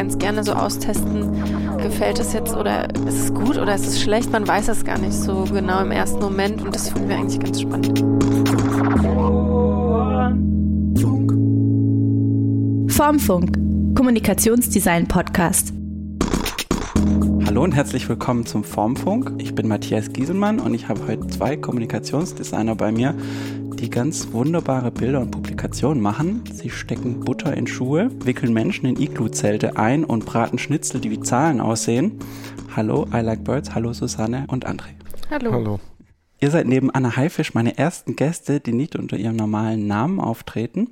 ganz gerne so austesten, gefällt es jetzt oder ist es gut oder ist es schlecht? Man weiß es gar nicht so genau im ersten Moment und das finden wir eigentlich ganz spannend. Formfunk, Kommunikationsdesign Podcast. Hallo und herzlich willkommen zum Formfunk. Ich bin Matthias Gieselmann und ich habe heute zwei Kommunikationsdesigner bei mir, die ganz wunderbare Bilder und Publikationen machen. Sie stecken Butter in Schuhe, wickeln Menschen in Iglu-Zelte ein und braten Schnitzel, die wie Zahlen aussehen. Hallo, I Like Birds. Hallo, Susanne und André. Hallo. Hallo. Ihr seid neben Anna Haifisch meine ersten Gäste, die nicht unter ihrem normalen Namen auftreten.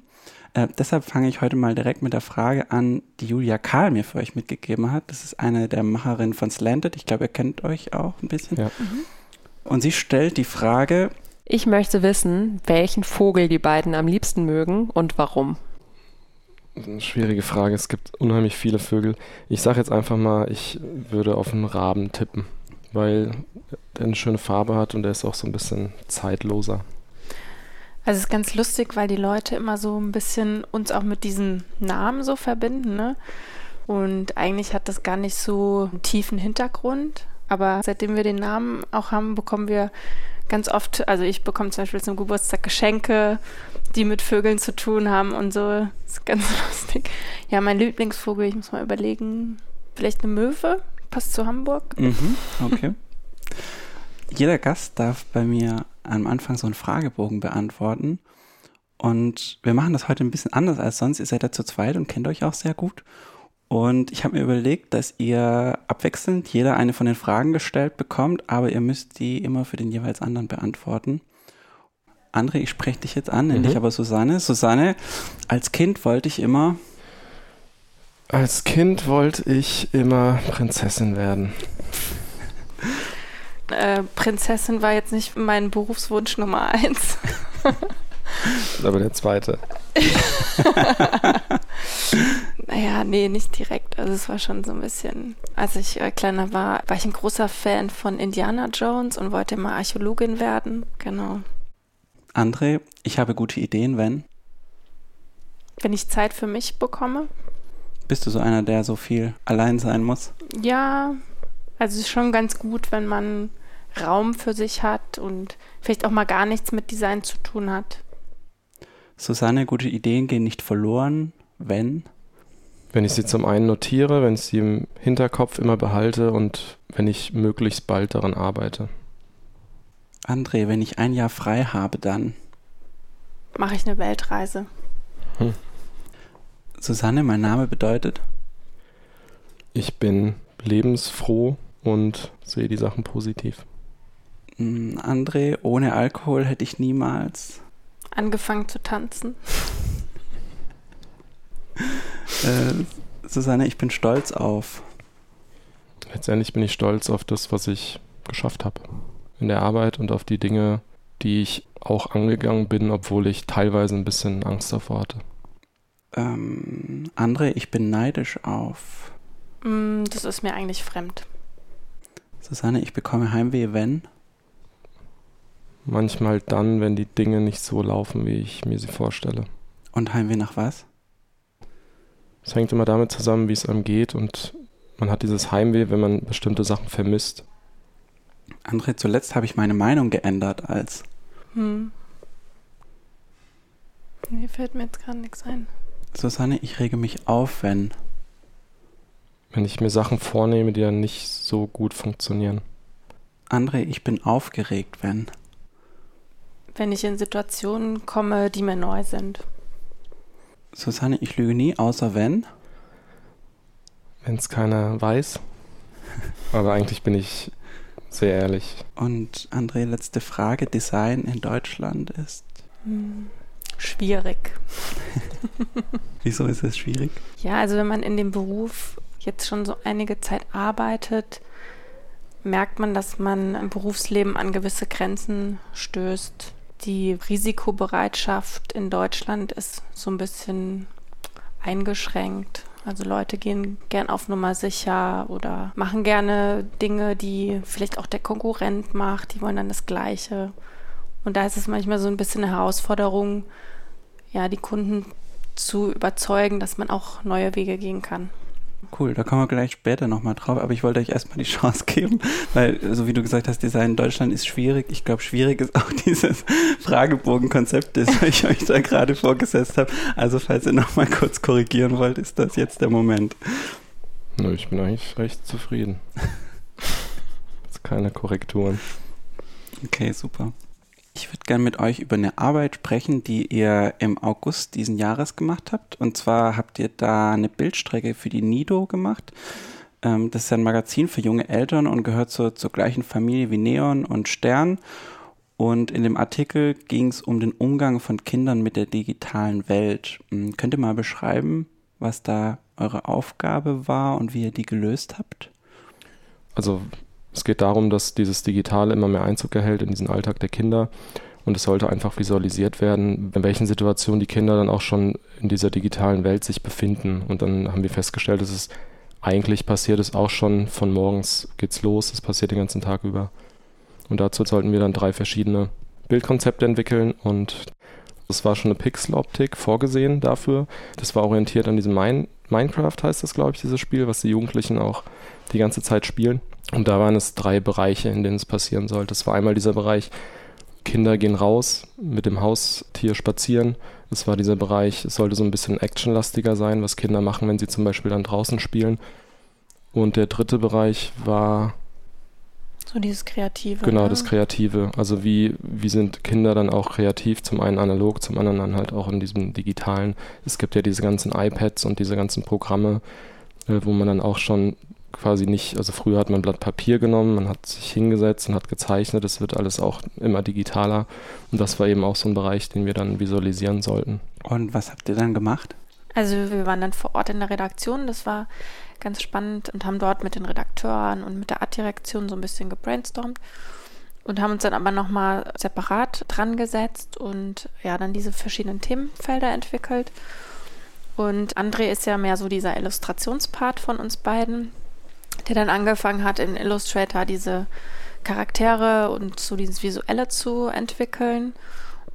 Äh, deshalb fange ich heute mal direkt mit der Frage an, die Julia Kahl mir für euch mitgegeben hat. Das ist eine der Macherinnen von Slanted. Ich glaube, ihr kennt euch auch ein bisschen. Ja. Mhm. Und sie stellt die Frage, Ich möchte wissen, welchen Vogel die beiden am liebsten mögen und warum. Eine schwierige Frage. Es gibt unheimlich viele Vögel. Ich sage jetzt einfach mal, ich würde auf einen Raben tippen, weil der eine schöne Farbe hat und der ist auch so ein bisschen zeitloser. Also es ist ganz lustig, weil die Leute immer so ein bisschen uns auch mit diesem Namen so verbinden, ne? Und eigentlich hat das gar nicht so einen tiefen Hintergrund. Aber seitdem wir den Namen auch haben, bekommen wir ganz oft, also ich bekomme zum Beispiel zum Geburtstag Geschenke, die mit Vögeln zu tun haben und so. Das ist ganz lustig. Ja, mein Lieblingsvogel, ich muss mal überlegen, vielleicht eine Möwe, passt zu Hamburg. Mhm, okay. Jeder Gast darf bei mir am Anfang so einen Fragebogen beantworten. Und wir machen das heute ein bisschen anders als sonst. Ihr seid ja zu zweit und kennt euch auch sehr gut. Und ich habe mir überlegt, dass ihr abwechselnd jeder eine von den Fragen gestellt bekommt, aber ihr müsst die immer für den jeweils anderen beantworten. André, ich spreche dich jetzt an, nenne Mhm. dich aber Susanne. Susanne, als Kind wollte ich immer, Als Kind wollte ich immer Prinzessin werden. Äh, Prinzessin war jetzt nicht mein Berufswunsch Nummer eins. Aber der zweite. Naja, nee, nicht direkt. Also es war schon so ein bisschen, als ich äh, kleiner war, war ich ein großer Fan von Indiana Jones und wollte immer Archäologin werden. Genau. André, ich habe gute Ideen, wenn. Wenn ich Zeit für mich bekomme. Bist du so einer, der so viel allein sein muss? Ja, also es ist schon ganz gut, wenn man Raum für sich hat und vielleicht auch mal gar nichts mit Design zu tun hat. Susanne, gute Ideen gehen nicht verloren, wenn. Wenn ich sie zum einen notiere, wenn ich sie im Hinterkopf immer behalte und wenn ich möglichst bald daran arbeite. André, wenn ich ein Jahr frei habe, dann. Mache ich eine Weltreise. Susanne, mein Name bedeutet. Ich bin lebensfroh und sehe die Sachen positiv. Mm, André, ohne Alkohol hätte ich niemals. Angefangen zu tanzen. Äh, Susanne, ich bin stolz auf. Letztendlich bin ich stolz auf das, was ich geschafft habe in der Arbeit und auf die Dinge, die ich auch angegangen bin, obwohl ich teilweise ein bisschen Angst davor hatte. Ähm, André, ich bin neidisch auf. Mm, das ist mir eigentlich fremd. Susanne, ich bekomme Heimweh, wenn. Manchmal dann, wenn die Dinge nicht so laufen, wie ich mir sie vorstelle. Und Heimweh nach was? Es hängt immer damit zusammen, wie es einem geht und man hat dieses Heimweh, wenn man bestimmte Sachen vermisst. André, zuletzt habe ich meine Meinung geändert als. Hm. Nee, fällt mir jetzt gerade nichts ein. Susanne, ich rege mich auf, wenn. Wenn ich mir Sachen vornehme, die dann nicht so gut funktionieren. André, ich bin aufgeregt, wenn. Wenn ich in Situationen komme, die mir neu sind. Susanne, ich lüge nie, außer wenn. Wenn es keiner weiß. Aber eigentlich bin ich sehr ehrlich. Und André, letzte Frage. Design in Deutschland ist. Hm. Schwierig. Wieso ist es schwierig? Ja, also wenn man in dem Beruf jetzt schon so einige Zeit arbeitet, merkt man, dass man im Berufsleben an gewisse Grenzen stößt. Die Risikobereitschaft in Deutschland ist so ein bisschen eingeschränkt. Also Leute gehen gern auf Nummer sicher oder machen gerne Dinge, die vielleicht auch der Konkurrent macht. Die wollen dann das Gleiche. Und da ist es manchmal so ein bisschen eine Herausforderung, ja, die Kunden zu überzeugen, dass man auch neue Wege gehen kann. Cool, da kommen wir gleich später nochmal drauf, aber ich wollte euch erstmal die Chance geben, weil, so wie du gesagt hast, Design in Deutschland ist schwierig. Ich glaube, schwierig ist auch dieses Fragebogenkonzept, das ich euch da gerade vorgesetzt habe. Also, falls ihr nochmal kurz korrigieren wollt, ist das jetzt der Moment. Nö, ich bin eigentlich recht zufrieden. Jetzt keine Korrekturen. Okay, super. Ich würde gerne mit euch über eine Arbeit sprechen, die ihr im August diesen Jahres gemacht habt. Und zwar habt ihr da eine Bildstrecke für die Nido gemacht. Ähm, das ist ein Magazin für junge Eltern und gehört zur, zur gleichen Familie wie Neon und Stern. Und in dem Artikel ging es um den Umgang von Kindern mit der digitalen Welt. Hm, könnt ihr mal beschreiben, was da eure Aufgabe war und wie ihr die gelöst habt? Also es geht darum, dass dieses Digitale immer mehr Einzug erhält in diesen Alltag der Kinder. Und es sollte einfach visualisiert werden, in welchen Situationen die Kinder dann auch schon in dieser digitalen Welt sich befinden. Und dann haben wir festgestellt, dass es eigentlich passiert ist auch schon von morgens geht's los, es passiert den ganzen Tag über. Und dazu sollten wir dann drei verschiedene Bildkonzepte entwickeln und das war schon eine Pixeloptik vorgesehen dafür. Das war orientiert an diesem Mine Minecraft, heißt das, glaube ich, dieses Spiel, was die Jugendlichen auch die ganze Zeit spielen. Und da waren es drei Bereiche, in denen es passieren sollte. Es war einmal dieser Bereich, Kinder gehen raus mit dem Haustier spazieren. Es war dieser Bereich, es sollte so ein bisschen actionlastiger sein, was Kinder machen, wenn sie zum Beispiel dann draußen spielen. Und der dritte Bereich war. So dieses Kreative. Genau, ne? das Kreative. Also wie, wie sind Kinder dann auch kreativ, zum einen analog, zum anderen dann halt auch in diesem digitalen. Es gibt ja diese ganzen iPads und diese ganzen Programme, äh, wo man dann auch schon quasi nicht, also früher hat man ein Blatt Papier genommen, man hat sich hingesetzt und hat gezeichnet, es wird alles auch immer digitaler und das war eben auch so ein Bereich, den wir dann visualisieren sollten. Und was habt ihr dann gemacht? Also wir waren dann vor Ort in der Redaktion, das war ganz spannend und haben dort mit den Redakteuren und mit der Art-Direktion so ein bisschen gebrainstormt und haben uns dann aber nochmal separat dran gesetzt und ja, dann diese verschiedenen Themenfelder entwickelt. Und André ist ja mehr so dieser Illustrationspart von uns beiden der dann angefangen hat, in Illustrator diese Charaktere und so dieses Visuelle zu entwickeln.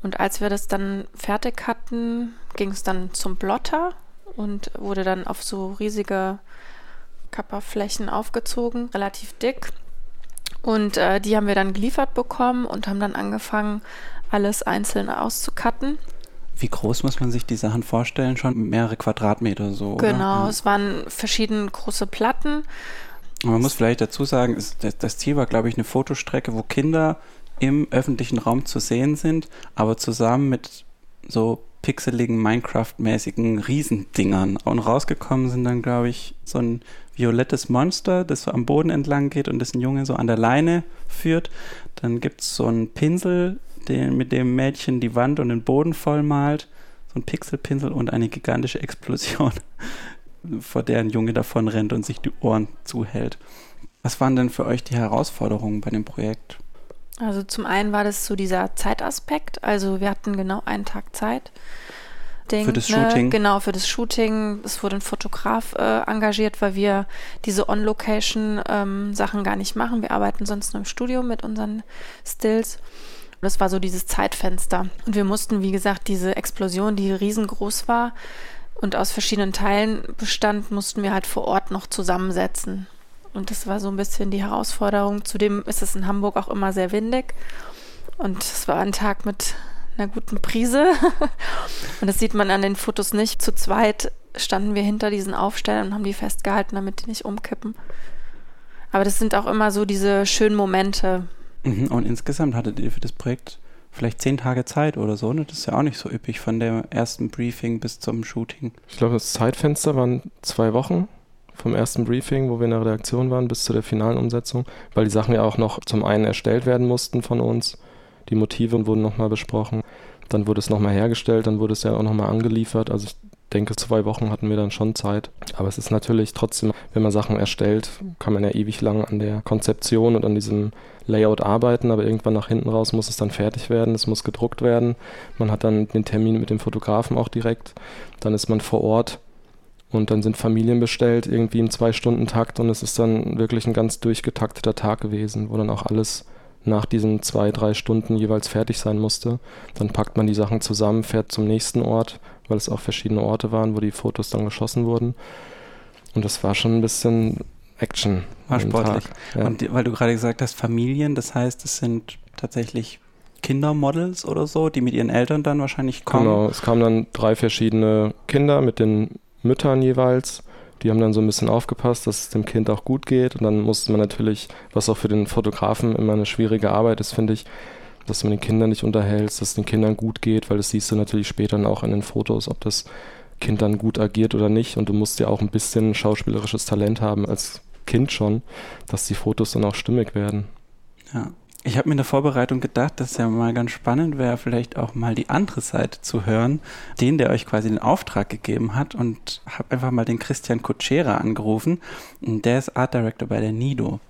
Und als wir das dann fertig hatten, ging es dann zum Blotter und wurde dann auf so riesige Kapperflächen aufgezogen, relativ dick. Und äh, die haben wir dann geliefert bekommen und haben dann angefangen, alles einzeln auszucutten. Wie groß muss man sich die Sachen vorstellen? Schon mehrere Quadratmeter so. Genau, oder? es waren verschiedene große Platten man muss vielleicht dazu sagen, das Ziel war, glaube ich, eine Fotostrecke, wo Kinder im öffentlichen Raum zu sehen sind, aber zusammen mit so pixeligen, Minecraft-mäßigen Riesendingern. Und rausgekommen sind dann, glaube ich, so ein violettes Monster, das so am Boden entlang geht und das ein Junge so an der Leine führt. Dann gibt es so einen Pinsel, den, mit dem Mädchen die Wand und den Boden voll malt. So ein Pixelpinsel und eine gigantische Explosion vor der ein Junge davon rennt und sich die Ohren zuhält. Was waren denn für euch die Herausforderungen bei dem Projekt? Also zum einen war das so dieser Zeitaspekt. Also wir hatten genau einen Tag Zeit. Denk, für das ne, Shooting? Genau, für das Shooting. Es wurde ein Fotograf äh, engagiert, weil wir diese On-Location-Sachen ähm, gar nicht machen. Wir arbeiten sonst nur im Studio mit unseren Stills. Das war so dieses Zeitfenster. Und wir mussten, wie gesagt, diese Explosion, die riesengroß war, und aus verschiedenen Teilen bestand, mussten wir halt vor Ort noch zusammensetzen. Und das war so ein bisschen die Herausforderung. Zudem ist es in Hamburg auch immer sehr windig. Und es war ein Tag mit einer guten Prise. und das sieht man an den Fotos nicht. Zu zweit standen wir hinter diesen Aufstellern und haben die festgehalten, damit die nicht umkippen. Aber das sind auch immer so diese schönen Momente. Mhm, und insgesamt hattet ihr für das Projekt vielleicht zehn Tage Zeit oder so. Ne? Das ist ja auch nicht so üppig von der ersten Briefing bis zum Shooting. Ich glaube, das Zeitfenster waren zwei Wochen vom ersten Briefing, wo wir in der Redaktion waren, bis zu der finalen Umsetzung, weil die Sachen ja auch noch zum einen erstellt werden mussten von uns. Die Motive wurden nochmal besprochen. Dann wurde es nochmal hergestellt, dann wurde es ja auch nochmal angeliefert. Also ich denke, zwei Wochen hatten wir dann schon Zeit. Aber es ist natürlich trotzdem, wenn man Sachen erstellt, kann man ja ewig lang an der Konzeption und an diesem Layout arbeiten, aber irgendwann nach hinten raus muss es dann fertig werden, es muss gedruckt werden. Man hat dann den Termin mit dem Fotografen auch direkt. Dann ist man vor Ort und dann sind Familien bestellt, irgendwie im Zwei-Stunden-Takt und es ist dann wirklich ein ganz durchgetakteter Tag gewesen, wo dann auch alles nach diesen zwei, drei Stunden jeweils fertig sein musste. Dann packt man die Sachen zusammen, fährt zum nächsten Ort, weil es auch verschiedene Orte waren, wo die Fotos dann geschossen wurden. Und das war schon ein bisschen Action. War sportlich. Tag. Ja. Und weil du gerade gesagt hast, Familien, das heißt, es sind tatsächlich Kindermodels oder so, die mit ihren Eltern dann wahrscheinlich kommen. Genau, es kamen dann drei verschiedene Kinder mit den Müttern jeweils. Die haben dann so ein bisschen aufgepasst, dass es dem Kind auch gut geht. Und dann musste man natürlich, was auch für den Fotografen immer eine schwierige Arbeit ist, finde ich, dass man den Kindern nicht unterhält, dass es den Kindern gut geht, weil das siehst du natürlich später dann auch in den Fotos, ob das Kind dann gut agiert oder nicht. Und du musst ja auch ein bisschen schauspielerisches Talent haben als Kind schon, dass die Fotos dann auch stimmig werden. Ja. Ich habe mir in der Vorbereitung gedacht, dass ja mal ganz spannend wäre, vielleicht auch mal die andere Seite zu hören, den, der euch quasi den Auftrag gegeben hat und habe einfach mal den Christian Kutschera angerufen. Und Der ist Art Director bei der Nido.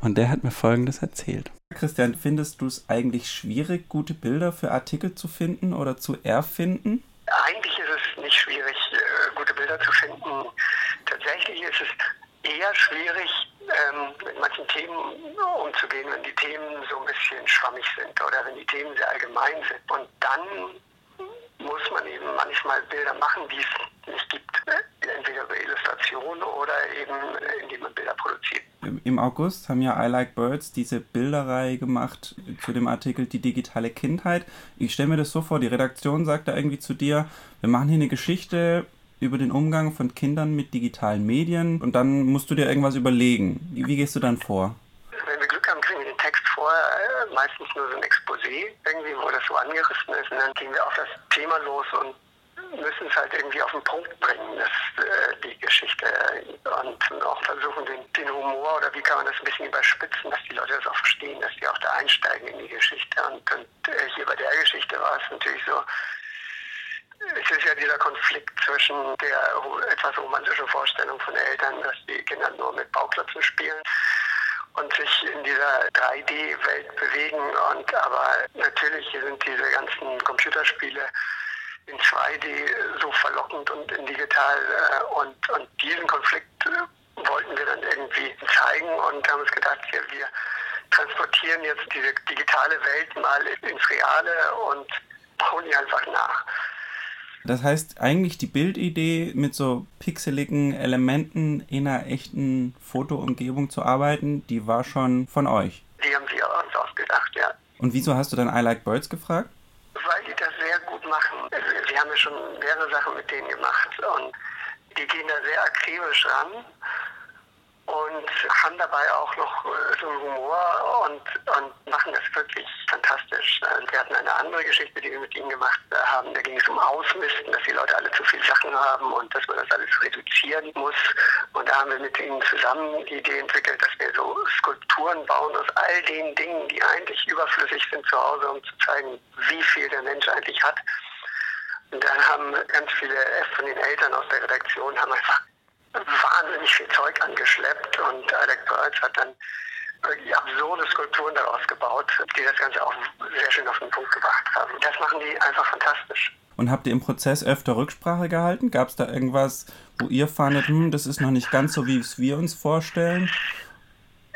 Und der hat mir Folgendes erzählt. Christian, findest du es eigentlich schwierig, gute Bilder für Artikel zu finden oder zu erfinden? Eigentlich ist es nicht schwierig, äh, gute Bilder zu finden. Tatsächlich ist es eher schwierig, ähm, mit manchen Themen umzugehen, wenn die Themen so ein bisschen schwammig sind oder wenn die Themen sehr allgemein sind. Und dann muss man eben manchmal Bilder machen, die es nicht gibt. Entweder über Illustration oder eben indem man Bilder produziert. Im August haben ja I Like Birds diese Bilderreihe gemacht zu dem Artikel Die digitale Kindheit. Ich stelle mir das so vor, die Redaktion sagt da irgendwie zu dir, wir machen hier eine Geschichte über den Umgang von Kindern mit digitalen Medien und dann musst du dir irgendwas überlegen. Wie, gehst du dann vor? Wenn wir Glück haben, kriegen wir den Text vorher äh, meistens nur so ein Exposé, irgendwie, wo das so angerissen ist. Und dann gehen wir auf das Thema los und müssen es halt irgendwie auf den Punkt bringen, das, äh, die Geschichte. Und auch versuchen, den, den Humor oder wie kann man das ein bisschen überspitzen, dass die Leute das auch verstehen, dass die auch da einsteigen in die Geschichte. Und, und äh, hier bei der Geschichte war es natürlich so, es ist ja dieser Konflikt zwischen der etwas romantischen Vorstellung von Eltern, dass die Kinder nur mit Bauklötzen spielen und sich in dieser 3D-Welt bewegen. Und aber natürlich sind diese ganzen Computerspiele in 2D so verlockend und in digital. Äh, und, und diesen Konflikt äh, wollten wir dann irgendwie zeigen und haben uns gedacht, wir, wir transportieren jetzt diese digitale Welt mal ins Reale und bauen die einfach nach. Das heißt, eigentlich die Bildidee mit so pixeligen Elementen in einer echten Fotoumgebung zu arbeiten, die war schon von euch. Die haben wir uns ausgedacht, ja. Und wieso hast du dann I Like Birds gefragt? Weil die das sehr gut machen. Wir haben ja schon mehrere Sachen mit denen gemacht und die gehen da sehr akribisch ran und haben dabei auch noch äh, so einen Humor und, und machen das wirklich fantastisch. Äh, Wir hatten eine andere Geschichte, die wir mit ihnen gemacht äh, haben. Da ging es um Ausmisten, dass die Leute alle zu viel Sachen haben und dass man das alles reduzieren muss. Und da haben wir mit ihnen zusammen die Idee entwickelt, dass wir so Skulpturen bauen aus all den Dingen, die eigentlich überflüssig sind zu Hause, um zu zeigen, wie viel der Mensch eigentlich hat. Und dann haben ganz viele von den Eltern aus der Redaktion haben einfach wahnsinnig viel Zeug angeschleppt und Alec Birds hat dann wirklich absurde Skulpturen daraus gebaut, die das Ganze auch sehr schön auf den Punkt gebracht haben. Das machen die einfach fantastisch. Und habt ihr im Prozess öfter Rücksprache gehalten? Gab es da irgendwas, wo ihr fandet, hm, das ist noch nicht ganz so, wie es wir uns vorstellen?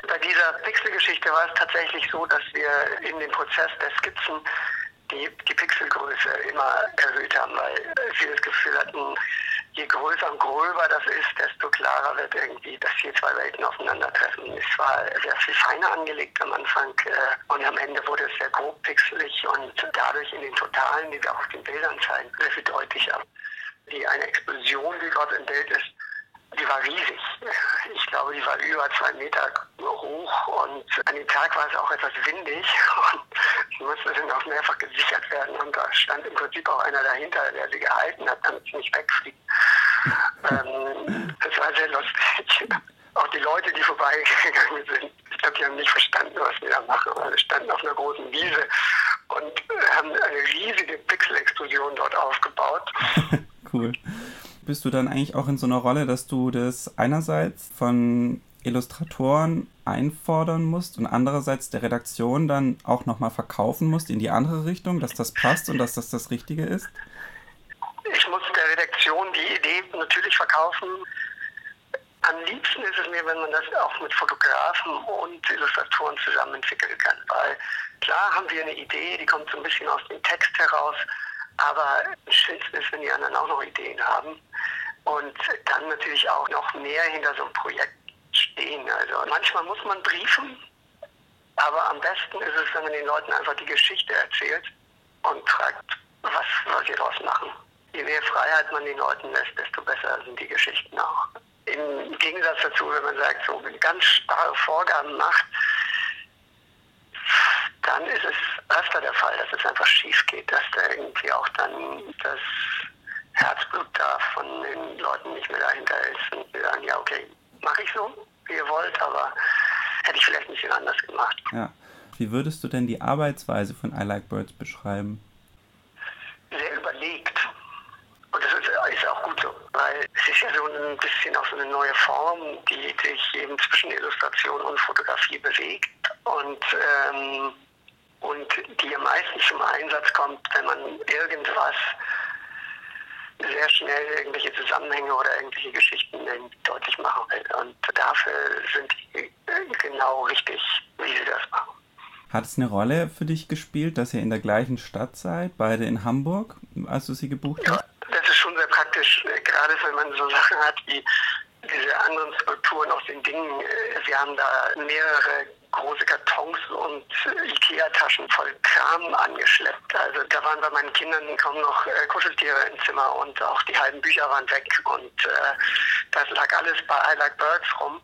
Bei dieser Pixelgeschichte war es tatsächlich so, dass wir in dem Prozess der Skizzen die, die Pixelgröße immer erhöht haben, weil wir das Gefühl hatten, je größer und gröber das ist, desto klarer wird irgendwie, dass hier zwei Welten aufeinandertreffen. Es war sehr viel feiner angelegt am Anfang äh, und am Ende wurde es sehr grob pixelig und dadurch in den Totalen, die wir auch auf den Bildern zeigen, sehr viel deutlicher. Die eine Explosion, die dort im Bild ist, die war riesig. Ich glaube, die war über zwei Meter hoch und an dem Tag war es auch etwas windig und musste dann auch mehrfach gesichert werden und da stand im Prinzip auch einer dahinter, der sie gehalten hat, damit sie nicht wegfliegt. ähm, das war sehr lustig. Auch die Leute, die vorbeigegangen sind, ich glaube, die haben nicht verstanden, was wir da machen, weil wir standen auf einer großen Wiese und haben eine riesige Pixel-Explosion dort aufgebaut. cool. Bist du dann eigentlich auch in so einer Rolle, dass du das einerseits von Illustratoren einfordern musst und andererseits der Redaktion dann auch nochmal verkaufen musst in die andere Richtung, dass das passt und dass das das Richtige ist? Ich muss der Redaktion die Idee natürlich verkaufen. Am liebsten ist es mir, wenn man das auch mit Fotografen und Illustratoren zusammen entwickeln kann. Weil klar haben wir eine Idee, die kommt so ein bisschen aus dem Text heraus, aber Schönste ist, wenn die anderen auch noch Ideen haben. und dann natürlich auch noch mehr hinter so einem Projekt stehen. Also manchmal muss man briefen, aber am besten ist es, wenn man den Leuten einfach die Geschichte erzählt und fragt, was soll sie daraus machen. Je mehr Freiheit man den Leuten lässt, desto besser sind die Geschichten auch. Im Gegensatz dazu, wenn man sagt, so ganz starre Vorgaben macht, dann ist es öfter der Fall, dass es einfach schief geht, dass da irgendwie auch dann das Herzblut da von den Leuten nicht mehr dahinter ist und die sagen, ja okay, mache ich so, wie ihr wollt, aber hätte ich vielleicht ein bisschen anders gemacht. Ja. Wie würdest du denn die Arbeitsweise von I Like Birds beschreiben? Sehr überlegt. Und das ist, ist auch gut so, weil es ist ja so ein bisschen auch so eine neue Form, die sich eben zwischen Illustration und Fotografie bewegt und, ähm, und die am meisten zum Einsatz kommt, wenn man irgendwas sehr schnell irgendwelche Zusammenhänge oder irgendwelche Geschichten deutlich machen will. Und dafür sind die genau richtig, wie sie das machen. Hat es eine Rolle für dich gespielt, dass ihr in der gleichen Stadt seid, beide in Hamburg, als du sie gebucht hast? Ja, das ist schon sehr praktisch, gerade wenn man so Sachen hat wie diese anderen Skulpturen aus den Dingen. Wir haben da mehrere große Kartons und Ikea-Taschen voll Kram angeschleppt. Also da waren bei meinen Kindern kaum noch äh, Kuscheltiere im Zimmer und auch die halben Bücher waren weg und äh, das lag alles bei I Like Birds rum.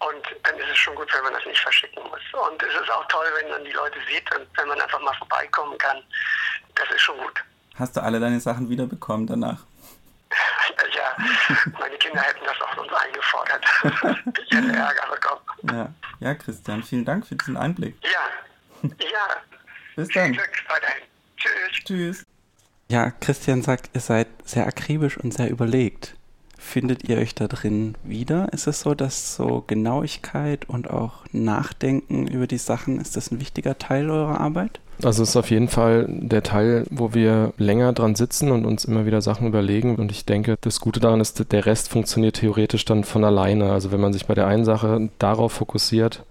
Und dann ist es schon gut, wenn man das nicht verschicken muss. Und es ist auch toll, wenn man die Leute sieht und wenn man einfach mal vorbeikommen kann. Das ist schon gut. Hast du alle deine Sachen wiederbekommen danach? Ja, meine Kinder hätten das auch uns eingefordert. ich hätte Ärger bekommen. Ja. Ja, Christian, vielen Dank für diesen Einblick. Ja, ja. Bis dann. Tschüss. Tschüss. Ja, Christian sagt, ihr seid sehr akribisch und sehr überlegt. Findet ihr euch da drin wieder? Ist es so, dass so Genauigkeit und auch Nachdenken über die Sachen, ist das ein wichtiger Teil eurer Arbeit? Also es ist auf jeden Fall der Teil, wo wir länger dran sitzen und uns immer wieder Sachen überlegen. Und ich denke, das Gute daran ist, der Rest funktioniert theoretisch dann von alleine. Also wenn man sich bei der einen Sache darauf fokussiert,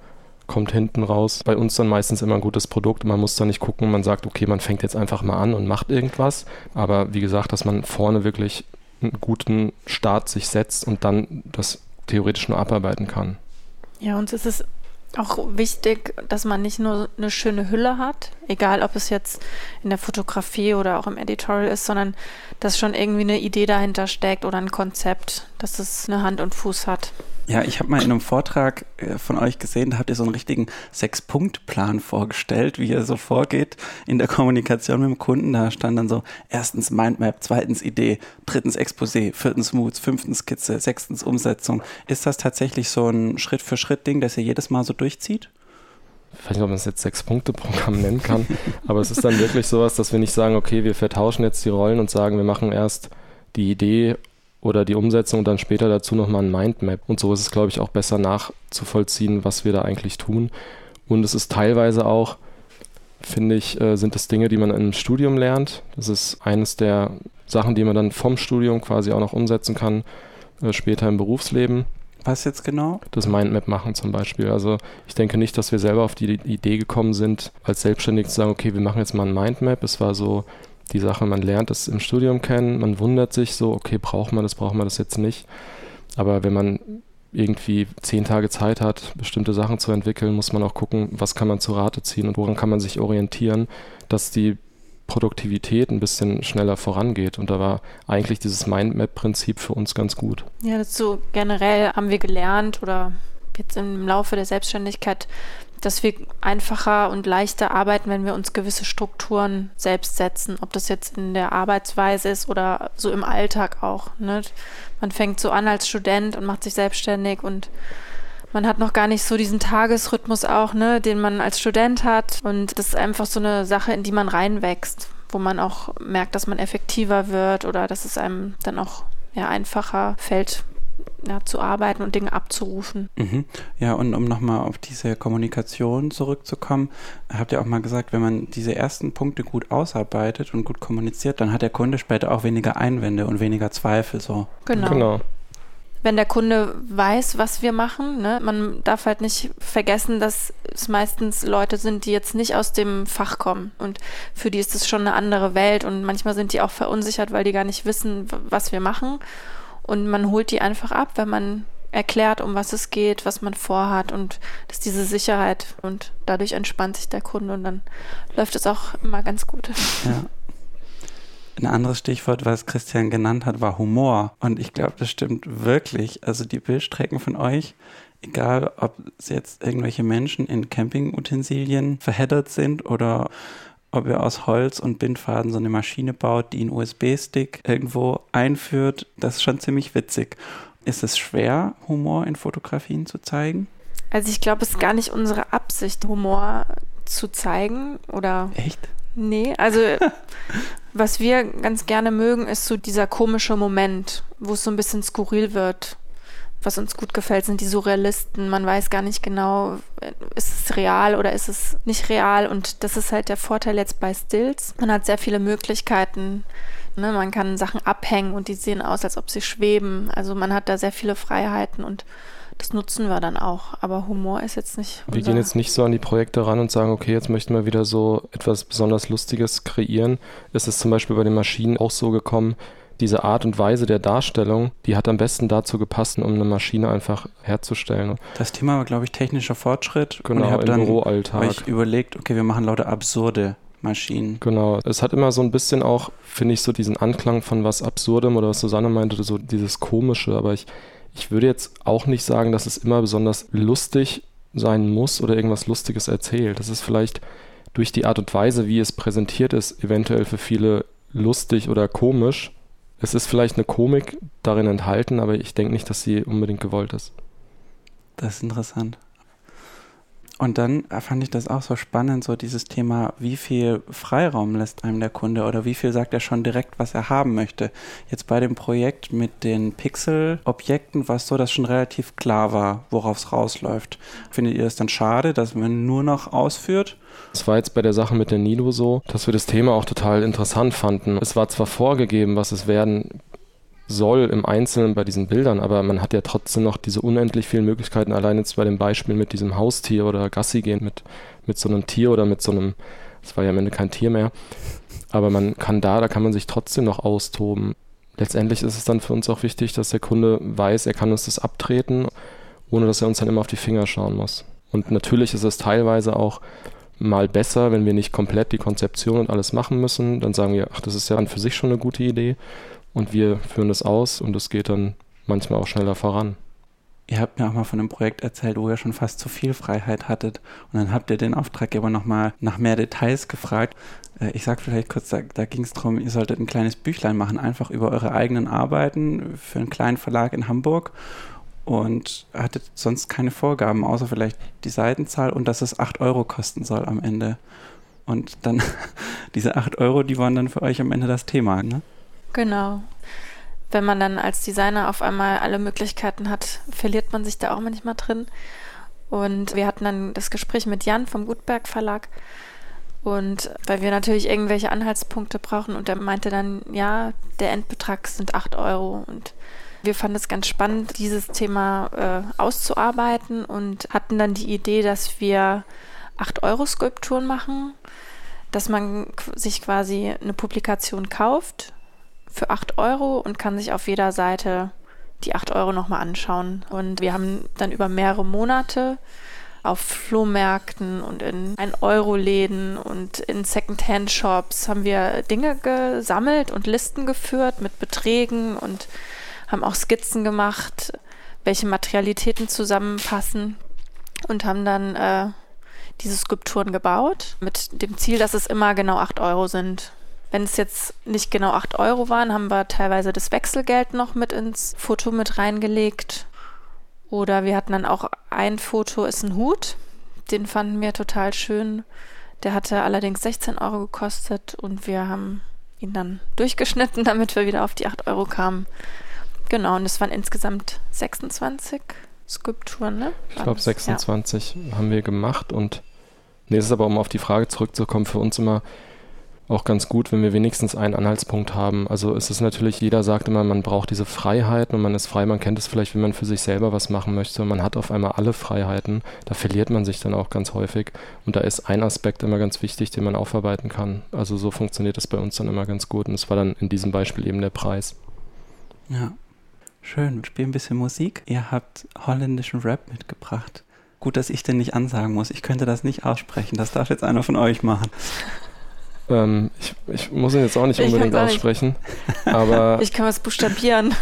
kommt hinten raus bei uns dann meistens immer ein gutes Produkt. Man muss da nicht gucken, man sagt, okay, man fängt jetzt einfach mal an und macht irgendwas. Aber wie gesagt, dass man vorne wirklich einen guten Start sich setzt und dann das theoretisch nur abarbeiten kann. Ja, uns ist es auch wichtig, dass man nicht nur eine schöne Hülle hat, egal ob es jetzt in der Fotografie oder auch im Editorial ist, sondern dass schon irgendwie eine Idee dahinter steckt oder ein Konzept, dass es eine Hand und Fuß hat. Ja, ich habe mal in einem Vortrag äh, von euch gesehen, da habt ihr so einen richtigen Sechs-Punkt-Plan vorgestellt, wie ihr so vorgeht in der Kommunikation mit dem Kunden. Da stand dann so erstens Mindmap, zweitens Idee, drittens Exposé, viertens Moods, fünftens Skizze, sechstens Umsetzung. Ist das tatsächlich so ein Schritt-für-Schritt-Ding, das ihr jedes Mal so durchzieht? ich weiß nicht, ob man es jetzt Sechs-Punkte-Programm nennen kann, aber es ist dann wirklich sowas, dass wir nicht sagen, okay, wir vertauschen jetzt die Rollen und sagen, wir machen erst die Idee oder die Umsetzung und dann später dazu nochmal ein Mindmap. Und so ist es, glaube ich, auch besser nachzuvollziehen, was wir da eigentlich tun. Und es ist teilweise auch, finde ich, äh, sind das Dinge, die man im Studium lernt. Das ist eines der Sachen, die man dann vom Studium quasi auch noch umsetzen kann, äh, später im Berufsleben. Was jetzt genau? Das Mindmap machen zum Beispiel. Also ich denke nicht, dass wir selber auf die Idee gekommen sind, als Selbstständig zu sagen, okay, wir machen jetzt mal ein Mindmap. Es war so die Sache, man lernt es im Studium kennen, man wundert sich so, okay, braucht man das, braucht man das jetzt nicht. Aber wenn man irgendwie zehn Tage Zeit hat, bestimmte Sachen zu entwickeln, muss man auch gucken, was kann man zu Rate ziehen und woran kann man sich orientieren, dass die Produktivität ein bisschen schneller vorangeht. Und da war eigentlich dieses Mindmap-Prinzip für uns ganz gut. Ja, so generell haben wir gelernt oder jetzt im Laufe der Selbstständigkeit dass wir einfacher und leichter arbeiten, wenn wir uns gewisse Strukturen selbst setzen. Ob das jetzt in der Arbeitsweise ist oder so im Alltag auch. Ne? Man fängt so an als Student und macht sich selbstständig und man hat noch gar nicht so diesen Tagesrhythmus auch, ne, den man als Student hat. Und das ist einfach so eine Sache, in die man reinwächst, wo man auch merkt, dass man effektiver wird oder dass es einem dann auch ja, einfacher fällt, ja, zu arbeiten und Dinge abzurufen. Mhm. Ja, und um nochmal auf diese Kommunikation zurückzukommen, habt ihr auch mal gesagt, wenn man diese ersten Punkte gut ausarbeitet und gut kommuniziert, dann hat der Kunde später auch weniger Einwände und weniger Zweifel. So. Genau. genau. Wenn der Kunde weiß, was wir machen, ne, man darf halt nicht vergessen, dass es meistens Leute sind, die jetzt nicht aus dem Fach kommen. Und für die ist es schon eine andere Welt und manchmal sind die auch verunsichert, weil die gar nicht wissen, was wir machen. Und man holt die einfach ab, wenn man erklärt, um was es geht, was man vorhat und das ist diese Sicherheit und dadurch entspannt sich der Kunde und dann läuft es auch immer ganz gut. Ja. Ein anderes Stichwort, was Christian genannt hat, war Humor. Und ich glaube, das stimmt wirklich. Also die Bildstrecken von euch, egal ob jetzt irgendwelche Menschen in Campingutensilien verheddert sind oder ob ihr aus Holz und Bindfaden so eine Maschine baut, die einen USB-Stick irgendwo einführt, das ist schon ziemlich witzig. Ist es schwer, Humor in Fotografien zu zeigen? Also ich glaube, es ist gar nicht unsere Absicht, Humor zu zeigen oder. Echt? Nee, also was wir ganz gerne mögen, ist so dieser komische Moment, wo es so ein bisschen skurril wird. Was uns gut gefällt, sind die Surrealisten. Man weiß gar nicht genau, ist es real oder ist es nicht real. Und das ist halt der Vorteil jetzt bei Stills. Man hat sehr viele Möglichkeiten. Ne? Man kann Sachen abhängen und die sehen aus, als ob sie schweben. Also man hat da sehr viele Freiheiten und das nutzen wir dann auch. Aber Humor ist jetzt nicht. Wir gehen jetzt nicht so an die Projekte ran und sagen, okay, jetzt möchten wir wieder so etwas besonders Lustiges kreieren. Es ist zum Beispiel bei den Maschinen auch so gekommen, diese Art und Weise der Darstellung, die hat am besten dazu gepasst, um eine Maschine einfach herzustellen. Das Thema war, glaube ich, technischer Fortschritt. Genau, und ich im dann Büroalltag. euch überlegt, okay, wir machen lauter absurde Maschinen. Genau. Es hat immer so ein bisschen auch, finde ich, so diesen Anklang von was Absurdem oder was Susanne meinte, so dieses Komische. Aber ich, ich würde jetzt auch nicht sagen, dass es immer besonders lustig sein muss oder irgendwas Lustiges erzählt. Das ist vielleicht durch die Art und Weise, wie es präsentiert ist, eventuell für viele lustig oder komisch. Es ist vielleicht eine Komik darin enthalten, aber ich denke nicht, dass sie unbedingt gewollt ist. Das ist interessant. Und dann fand ich das auch so spannend, so dieses Thema, wie viel Freiraum lässt einem der Kunde oder wie viel sagt er schon direkt, was er haben möchte. Jetzt bei dem Projekt mit den Pixel-Objekten war es so, dass schon relativ klar war, worauf es rausläuft. Findet ihr es dann schade, dass man nur noch ausführt? Es war jetzt bei der Sache mit der Nido so, dass wir das Thema auch total interessant fanden. Es war zwar vorgegeben, was es werden soll im Einzelnen bei diesen Bildern, aber man hat ja trotzdem noch diese unendlich vielen Möglichkeiten, allein jetzt bei dem Beispiel mit diesem Haustier oder Gassi gehen mit, mit so einem Tier oder mit so einem, es war ja am Ende kein Tier mehr, aber man kann da, da kann man sich trotzdem noch austoben. Letztendlich ist es dann für uns auch wichtig, dass der Kunde weiß, er kann uns das abtreten, ohne dass er uns dann immer auf die Finger schauen muss. Und natürlich ist es teilweise auch mal besser, wenn wir nicht komplett die Konzeption und alles machen müssen. Dann sagen wir, ach, das ist ja an für sich schon eine gute Idee und wir führen das aus und es geht dann manchmal auch schneller voran. Ihr habt mir auch mal von einem Projekt erzählt, wo ihr schon fast zu viel Freiheit hattet. Und dann habt ihr den Auftraggeber nochmal nach mehr Details gefragt. Äh, ich sag vielleicht kurz, da, da ging es darum, ihr solltet ein kleines Büchlein machen, einfach über eure eigenen Arbeiten für einen kleinen Verlag in Hamburg. Und hattet sonst keine Vorgaben, außer vielleicht die Seitenzahl und dass es 8 Euro kosten soll am Ende. Und dann, diese 8 Euro, die waren dann für euch am Ende das Thema, ne? Genau. Wenn man dann als Designer auf einmal alle Möglichkeiten hat, verliert man sich da auch manchmal drin. Und wir hatten dann das Gespräch mit Jan vom Gutberg Verlag. Und weil wir natürlich irgendwelche Anhaltspunkte brauchen und er meinte dann, ja, der Endbetrag sind 8 Euro. Und wir fanden es ganz spannend, dieses Thema äh, auszuarbeiten und hatten dann die Idee, dass wir 8 Euro Skulpturen machen, dass man sich quasi eine Publikation kauft für 8 Euro und kann sich auf jeder Seite die 8 Euro nochmal anschauen. Und wir haben dann über mehrere Monate auf Flohmärkten und in 1-Euro-Läden und in Second-Hand-Shops haben wir Dinge gesammelt und Listen geführt mit Beträgen und haben auch Skizzen gemacht, welche Materialitäten zusammenpassen und haben dann äh, diese Skulpturen gebaut mit dem Ziel, dass es immer genau 8 Euro sind. Wenn es jetzt nicht genau 8 Euro waren, haben wir teilweise das Wechselgeld noch mit ins Foto mit reingelegt. Oder wir hatten dann auch ein Foto, ist ein Hut. Den fanden wir total schön. Der hatte allerdings 16 Euro gekostet und wir haben ihn dann durchgeschnitten, damit wir wieder auf die 8 Euro kamen. Genau, und es waren insgesamt 26 Skulpturen, ne? Ich glaube 26 ja. haben wir gemacht und nee, es ist aber, um auf die Frage zurückzukommen, für uns immer auch ganz gut, wenn wir wenigstens einen Anhaltspunkt haben. Also es ist natürlich, jeder sagt immer, man braucht diese Freiheiten und man ist frei. Man kennt es vielleicht, wenn man für sich selber was machen möchte und man hat auf einmal alle Freiheiten. Da verliert man sich dann auch ganz häufig. Und da ist ein Aspekt immer ganz wichtig, den man aufarbeiten kann. Also so funktioniert es bei uns dann immer ganz gut. Und es war dann in diesem Beispiel eben der Preis. Ja. Schön, wir spielen ein bisschen Musik. Ihr habt holländischen Rap mitgebracht. Gut, dass ich den nicht ansagen muss. Ich könnte das nicht aussprechen. Das darf jetzt einer von euch machen. Ähm, ich, ich, muss ihn jetzt auch nicht unbedingt auch aussprechen, nicht. aber... Ich kann was buchstabieren.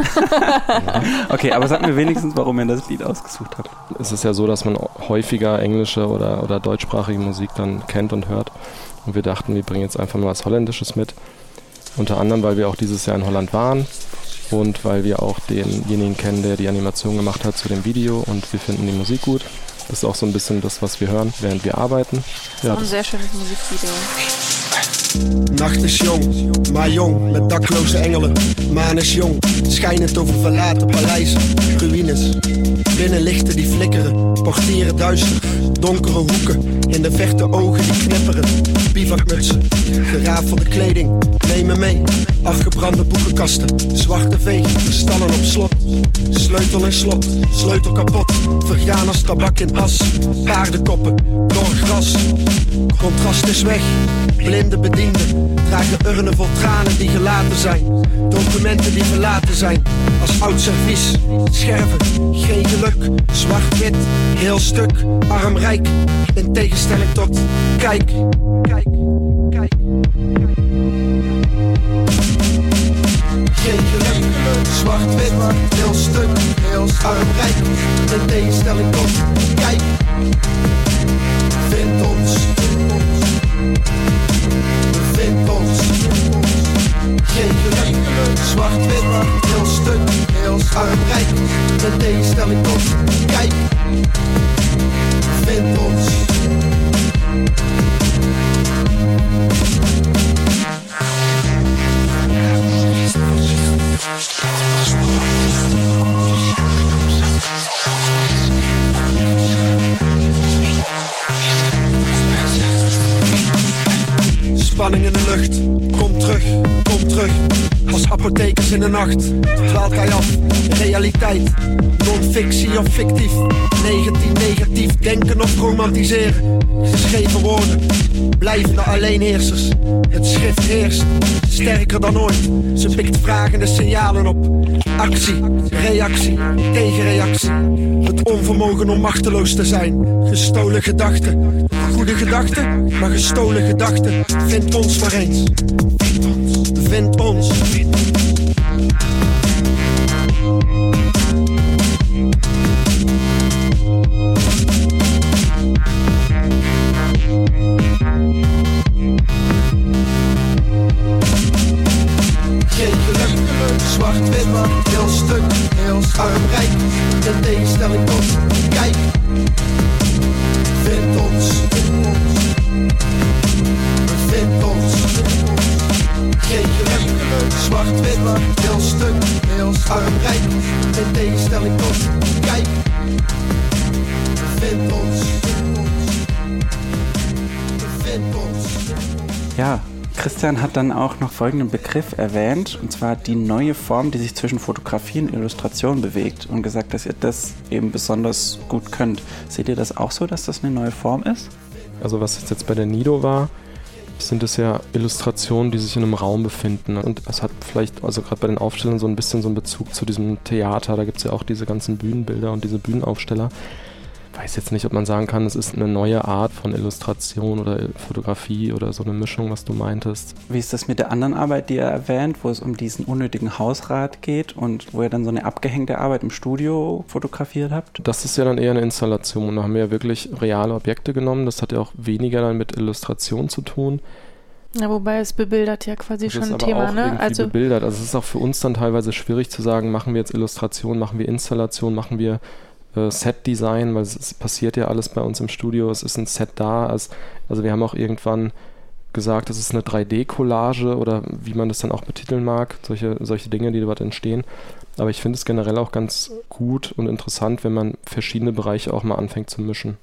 okay, aber sag mir wenigstens, warum ihr das Lied ausgesucht habt. Es ist ja so, dass man häufiger englische oder, oder deutschsprachige Musik dann kennt und hört. Und wir dachten, wir bringen jetzt einfach mal was Holländisches mit. Unter anderem, weil wir auch dieses Jahr in Holland waren und weil wir auch denjenigen kennen, der die Animation gemacht hat zu dem Video und wir finden die Musik gut. Das ist auch so ein bisschen das, was wir hören, während wir arbeiten. Ja, das ist ein sehr schönes Musikvideo. Nacht is jong, maar jong, met dakloze engelen. Maan is jong, schijnend over verlaten paleizen, ruïnes. Binnen lichten die flikkeren, portieren duister. Donkere hoeken, in de verte ogen die knipperen. Bivakmutsen, gerafelde kleding, neem me mee. Afgebrande boekenkasten, zwarte veeg, stallen op slot. Sleutel in slot, sleutel kapot. Vergaan als tabak in as, paardenkoppen, door gras. Contrast is weg, blinde bedienden dragen urnen vol tranen die gelaten zijn. Documenten die verlaten zijn, als oud servies. Scherven, geen geluk, zwart-wit, heel stuk, arm-rijk. In tegenstelling tot, kijk, kijk, kijk. Geen geluk, zwart-wit, heel stuk, heel arm-rijk. In tegenstelling tot, kijk. Vind ons, vind ons rimpels. Geen kleur, zwart-wit, heel stuk, heel slangrijk. Met deze stel op, kijk, vind ons. Spanning in de lucht, kom terug, kom terug. Als apothekers in de nacht, dwaalt hij af. Realiteit, non-fictie of fictief. 19 negatief, denken of romantiseren. Geschreven woorden, blijvende alleenheersers. Het schrift heerst, sterker dan ooit. Ze pikt vragende signalen op. Actie, reactie, tegenreactie. Het onvermogen om machteloos te zijn. Gestolen gedachten, goede gedachten, maar gestolen gedachten. Vind ons maar eens. Vind ons. Geen geluk, zwart-wit, heel stuk, heel ons arm rijk. Ten tegenstelling tot, kijk. Vind ons, vind ons. Vind ons, vind ons. Geen zwart-wit, heel stuk, heel arm rijk. Ten tegenstelling tot, kijk. Vind ons, vind ons. Vind ons. Ja, Christian hat dann auch noch folgenden Begriff erwähnt, und zwar die neue Form, die sich zwischen Fotografie und Illustration bewegt und gesagt, dass ihr das eben besonders gut könnt. Seht ihr das auch so, dass das eine neue Form ist? Also was jetzt bei der Nido war, sind es ja Illustrationen, die sich in einem Raum befinden. Und es hat vielleicht, also gerade bei den Aufstellern, so ein bisschen so einen Bezug zu diesem Theater. Da gibt es ja auch diese ganzen Bühnenbilder und diese Bühnenaufsteller. Ich weiß jetzt nicht, ob man sagen kann, es ist eine neue Art von Illustration oder Fotografie oder so eine Mischung, was du meintest. Wie ist das mit der anderen Arbeit, die ihr erwähnt, wo es um diesen unnötigen Hausrat geht und wo ihr dann so eine abgehängte Arbeit im Studio fotografiert habt? Das ist ja dann eher eine Installation. Da haben wir ja wirklich reale Objekte genommen. Das hat ja auch weniger dann mit Illustration zu tun. Ja, wobei es bebildert ja quasi Das schon ist ein aber Thema, auch ne? Also bebildert. Also es ist auch für uns dann teilweise schwierig zu sagen, machen wir jetzt Illustration, machen wir Installation, machen wir äh, Set-Design, weil es, es passiert ja alles bei uns im Studio. Es ist ein Set da. Also, also wir haben auch irgendwann gesagt, es ist eine 3D-Collage oder wie man das dann auch betiteln mag, solche, solche Dinge, die dort entstehen. Aber ich finde es generell auch ganz gut und interessant, wenn man verschiedene Bereiche auch mal anfängt zu mischen.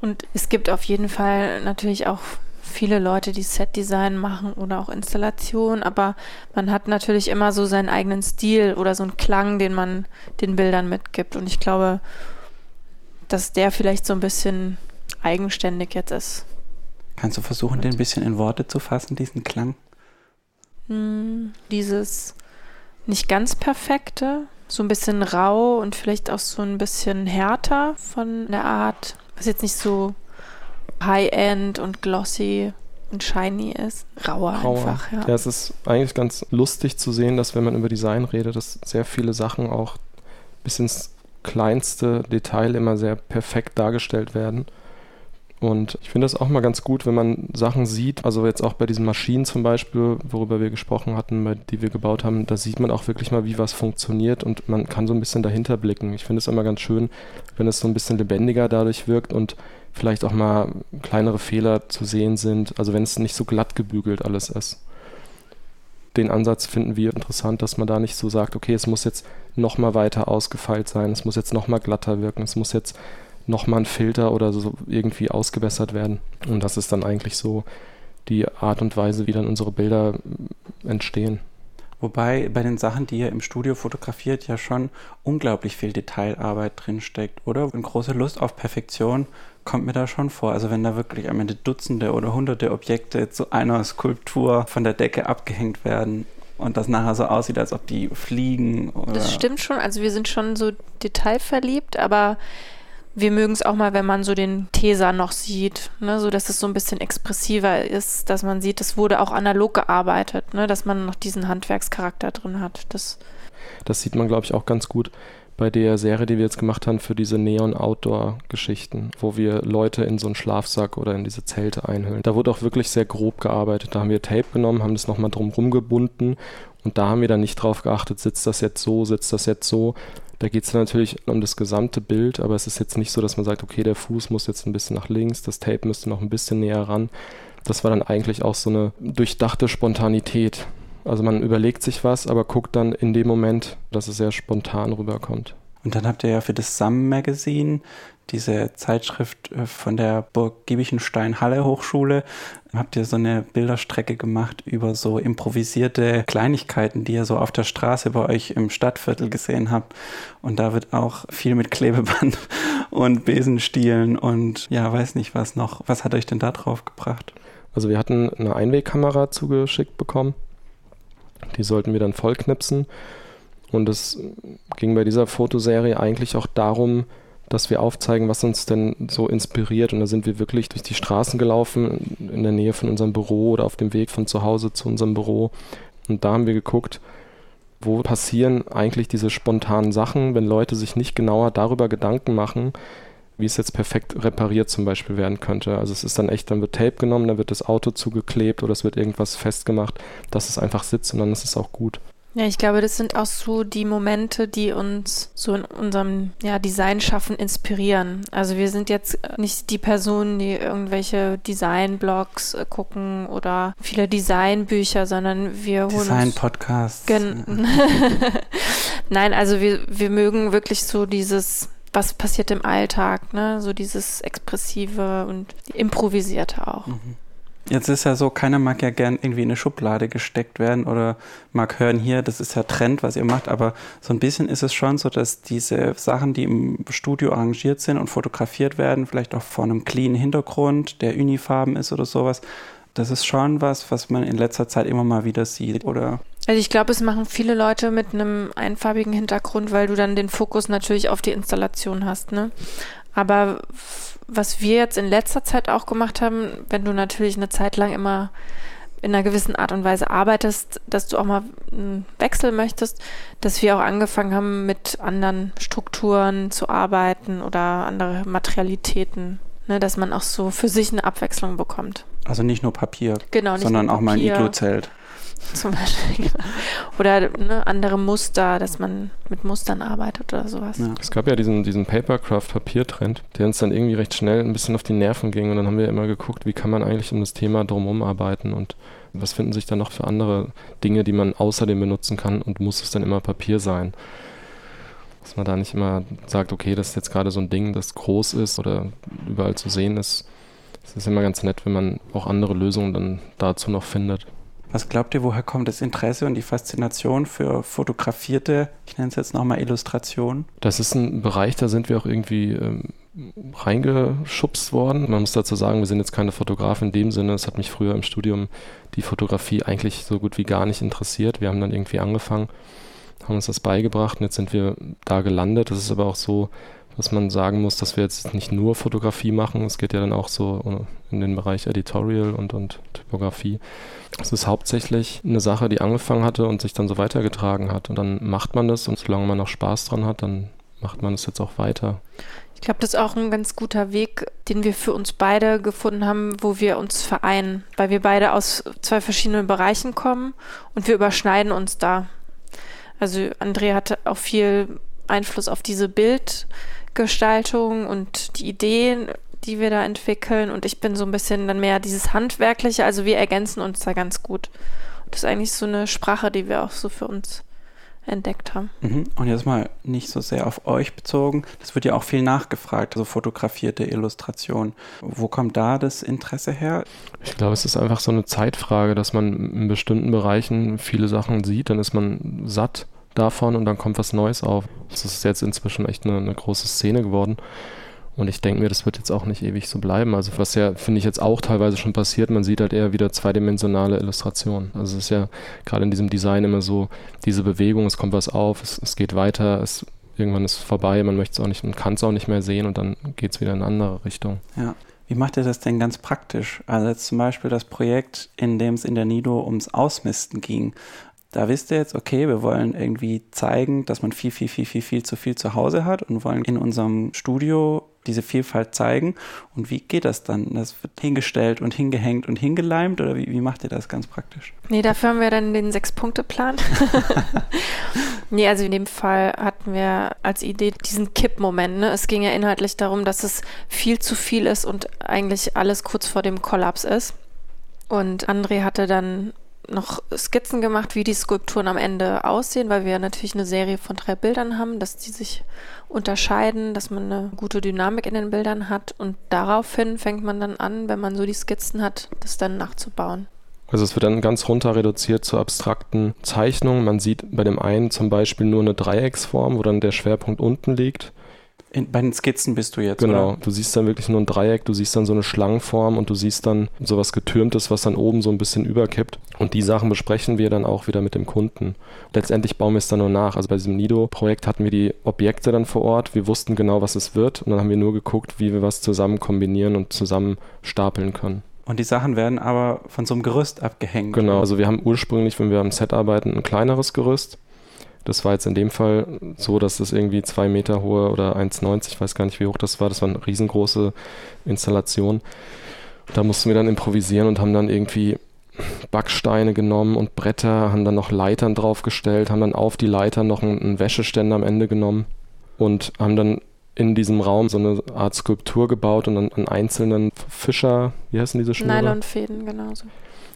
Und es gibt auf jeden Fall natürlich auch viele Leute, die Setdesign machen oder auch Installation, aber man hat natürlich immer so seinen eigenen Stil oder so einen Klang, den man den Bildern mitgibt. Und ich glaube, dass der vielleicht so ein bisschen eigenständig jetzt ist. Kannst du versuchen, den ein bisschen in Worte zu fassen, diesen Klang? Hm, dieses nicht ganz perfekte, so ein bisschen rau und vielleicht auch so ein bisschen härter von der Art, was jetzt nicht so high-end und glossy und shiny ist. Rauer, Rauer. einfach, ja. Ja, es ist eigentlich ganz lustig zu sehen, dass wenn man über Design redet, dass sehr viele Sachen auch bis ins kleinste Detail immer sehr perfekt dargestellt werden. Und ich finde das auch mal ganz gut, wenn man Sachen sieht, also jetzt auch bei diesen Maschinen zum Beispiel, worüber wir gesprochen hatten, die wir gebaut haben, da sieht man auch wirklich mal, wie was funktioniert und man kann so ein bisschen dahinter blicken. Ich finde es immer ganz schön, wenn es so ein bisschen lebendiger dadurch wirkt und vielleicht auch mal kleinere Fehler zu sehen sind, also wenn es nicht so glatt gebügelt alles ist. Den Ansatz finden wir interessant, dass man da nicht so sagt, okay, es muss jetzt noch mal weiter ausgefeilt sein, es muss jetzt noch mal glatter wirken, es muss jetzt nochmal ein Filter oder so irgendwie ausgebessert werden. Und das ist dann eigentlich so die Art und Weise, wie dann unsere Bilder entstehen. Wobei bei den Sachen, die ihr im Studio fotografiert, ja schon unglaublich viel Detailarbeit drinsteckt, oder? Eine große Lust auf Perfektion kommt mir da schon vor. Also wenn da wirklich am Ende Dutzende oder Hunderte Objekte zu einer Skulptur von der Decke abgehängt werden und das nachher so aussieht, als ob die fliegen. Oder Das stimmt schon. Also wir sind schon so detailverliebt, aber wir mögen es auch mal, wenn man so den Teser noch sieht, ne? so dass es so ein bisschen expressiver ist, dass man sieht, es wurde auch analog gearbeitet, ne? dass man noch diesen Handwerkscharakter drin hat. Das Das sieht man, glaube ich, auch ganz gut bei der Serie, die wir jetzt gemacht haben für diese Neon-Outdoor-Geschichten, wo wir Leute in so einen Schlafsack oder in diese Zelte einhüllen. Da wurde auch wirklich sehr grob gearbeitet. Da haben wir Tape genommen, haben das nochmal drumherum gebunden und da haben wir dann nicht drauf geachtet, sitzt das jetzt so, sitzt das jetzt so. Da geht es natürlich um das gesamte Bild, aber es ist jetzt nicht so, dass man sagt, okay, der Fuß muss jetzt ein bisschen nach links, das Tape müsste noch ein bisschen näher ran. Das war dann eigentlich auch so eine durchdachte Spontanität. Also man überlegt sich was, aber guckt dann in dem Moment, dass es sehr spontan rüberkommt. Und dann habt ihr ja für das Sam Magazine, diese Zeitschrift äh, von der Burg Giebichenstein-Halle Hochschule, habt ihr so eine Bilderstrecke gemacht über so improvisierte Kleinigkeiten, die ihr so auf der Straße bei euch im Stadtviertel gesehen habt. Und da wird auch viel mit Klebeband und Besenstielen und ja, weiß nicht was noch. Was hat euch denn da drauf gebracht? Also wir hatten eine Einwegkamera zugeschickt bekommen. Die sollten wir dann vollknipsen. Und es ging bei dieser Fotoserie eigentlich auch darum, dass wir aufzeigen, was uns denn so inspiriert. Und da sind wir wirklich durch die Straßen gelaufen, in der Nähe von unserem Büro oder auf dem Weg von zu Hause zu unserem Büro. Und da haben wir geguckt, wo passieren eigentlich diese spontanen Sachen, wenn Leute sich nicht genauer darüber Gedanken machen, wie es jetzt perfekt repariert zum Beispiel werden könnte. Also es ist dann echt, dann wird Tape genommen, dann wird das Auto zugeklebt oder es wird irgendwas festgemacht, dass es einfach sitzt und dann ist es auch gut. Ja, ich glaube, das sind auch so die Momente, die uns so in unserem ja, Designschaffen inspirieren. Also wir sind jetzt nicht die Personen, die irgendwelche Designblogs äh, gucken oder viele Designbücher, sondern wir holen Design-Podcasts. Gen Nein, also wir, wir mögen wirklich so dieses, was passiert im Alltag, ne? So dieses Expressive und Improvisierte auch. Jetzt ist ja so, keiner mag ja gern irgendwie in eine Schublade gesteckt werden oder mag hören hier, das ist ja Trend, was ihr macht, aber so ein bisschen ist es schon so, dass diese Sachen, die im Studio arrangiert sind und fotografiert werden, vielleicht auch vor einem clean Hintergrund, der unifarben ist oder sowas, das ist schon was, was man in letzter Zeit immer mal wieder sieht, oder? Also ich glaube, es machen viele Leute mit einem einfarbigen Hintergrund, weil du dann den Fokus natürlich auf die Installation hast, ne? Aber was wir jetzt in letzter Zeit auch gemacht haben, wenn du natürlich eine Zeit lang immer in einer gewissen Art und Weise arbeitest, dass du auch mal einen Wechsel möchtest, dass wir auch angefangen haben, mit anderen Strukturen zu arbeiten oder andere Materialitäten, ne, dass man auch so für sich eine Abwechslung bekommt. Also nicht nur Papier, Genau, nicht sondern nur auch mal ein Papier. Iglu-Zelt. Zum Beispiel. genau. Oder ne, andere Muster, dass man mit Mustern arbeitet oder sowas. Ja. Es gab ja diesen, diesen Papercraft-Papiertrend, der uns dann irgendwie recht schnell ein bisschen auf die Nerven ging. Und dann haben wir immer geguckt, wie kann man eigentlich um das Thema drumherum arbeiten und was finden sich dann noch für andere Dinge, die man außerdem benutzen kann und muss es dann immer Papier sein. Dass man da nicht immer sagt, okay, das ist jetzt gerade so ein Ding, das groß ist oder überall zu sehen ist. Es ist immer ganz nett, wenn man auch andere Lösungen dann dazu noch findet. Was glaubt ihr, woher kommt das Interesse und die Faszination für fotografierte, ich nenne es jetzt nochmal Illustration? Das ist ein Bereich, da sind wir auch irgendwie ähm, reingeschubst worden. Man muss dazu sagen, wir sind jetzt keine Fotografen in dem Sinne. Es hat mich früher im Studium die Fotografie eigentlich so gut wie gar nicht interessiert. Wir haben dann irgendwie angefangen haben uns das beigebracht und jetzt sind wir da gelandet. Das ist aber auch so, dass man sagen muss, dass wir jetzt nicht nur Fotografie machen. Es geht ja dann auch so in den Bereich Editorial und, und Typografie. Es ist hauptsächlich eine Sache, die angefangen hatte und sich dann so weitergetragen hat. Und dann macht man das und solange man noch Spaß dran hat, dann macht man es jetzt auch weiter. Ich glaube, das ist auch ein ganz guter Weg, den wir für uns beide gefunden haben, wo wir uns vereinen, weil wir beide aus zwei verschiedenen Bereichen kommen und wir überschneiden uns da. Also André hatte auch viel Einfluss auf diese Bildgestaltung und die Ideen, die wir da entwickeln. Und ich bin so ein bisschen dann mehr dieses Handwerkliche. Also wir ergänzen uns da ganz gut. Und das ist eigentlich so eine Sprache, die wir auch so für uns entdeckt haben. Mhm. Und jetzt mal nicht so sehr auf euch bezogen. Das wird ja auch viel nachgefragt, also fotografierte Illustration. Wo kommt da das Interesse her? Ich glaube, es ist einfach so eine Zeitfrage, dass man in bestimmten Bereichen viele Sachen sieht, dann ist man satt davon und dann kommt was Neues auf. Das ist jetzt inzwischen echt eine, eine große Szene geworden. Und ich denke mir, das wird jetzt auch nicht ewig so bleiben. Also was ja, finde ich, jetzt auch teilweise schon passiert, man sieht halt eher wieder zweidimensionale Illustrationen. Also es ist ja gerade in diesem Design immer so, diese Bewegung, es kommt was auf, es, es geht weiter, es irgendwann ist es vorbei, man möchte es auch nicht, man kann es auch nicht mehr sehen und dann geht es wieder in eine andere Richtung. Ja. Wie macht ihr das denn ganz praktisch? Also jetzt zum Beispiel das Projekt, in dem es in der Nido ums Ausmisten ging. Da wisst ihr jetzt, okay, wir wollen irgendwie zeigen, dass man viel, viel, viel, viel, viel zu viel zu Hause hat und wollen in unserem Studio diese Vielfalt zeigen. Und wie geht das dann? Das wird hingestellt und hingehängt und hingeleimt oder wie, wie macht ihr das ganz praktisch? Nee, dafür haben wir dann den Sechs-Punkte-Plan. nee, also in dem Fall hatten wir als Idee diesen Kippmoment. Ne? Es ging ja inhaltlich darum, dass es viel zu viel ist und eigentlich alles kurz vor dem Kollaps ist. Und André hatte dann noch Skizzen gemacht, wie die Skulpturen am Ende aussehen, weil wir natürlich eine Serie von drei Bildern haben, dass die sich unterscheiden, dass man eine gute Dynamik in den Bildern hat und daraufhin fängt man dann an, wenn man so die Skizzen hat, das dann nachzubauen. Also es wird dann ganz runter reduziert zu abstrakten Zeichnungen. Man sieht bei dem einen zum Beispiel nur eine Dreiecksform, wo dann der Schwerpunkt unten liegt. In, bei den Skizzen bist du jetzt. Genau, oder? du siehst dann wirklich nur ein Dreieck, du siehst dann so eine Schlangenform und du siehst dann sowas Getürmtes, was dann oben so ein bisschen überkippt. Und die Sachen besprechen wir dann auch wieder mit dem Kunden. Letztendlich bauen wir es dann nur nach. Also bei diesem Nido-Projekt hatten wir die Objekte dann vor Ort, wir wussten genau, was es wird und dann haben wir nur geguckt, wie wir was zusammen kombinieren und zusammen stapeln können. Und die Sachen werden aber von so einem Gerüst abgehängt. Genau, also wir haben ursprünglich, wenn wir am Set arbeiten, ein kleineres Gerüst das war jetzt in dem Fall so, dass das irgendwie zwei Meter hohe oder 1,90, ich weiß gar nicht, wie hoch das war. Das war eine riesengroße Installation. Da mussten wir dann improvisieren und haben dann irgendwie Backsteine genommen und Bretter, haben dann noch Leitern draufgestellt, haben dann auf die Leitern noch einen, einen Wäscheständer am Ende genommen und haben dann in diesem Raum so eine Art Skulptur gebaut und dann an einzelnen Fischer, wie heißen diese Schnüre? Nylonfäden, genauso.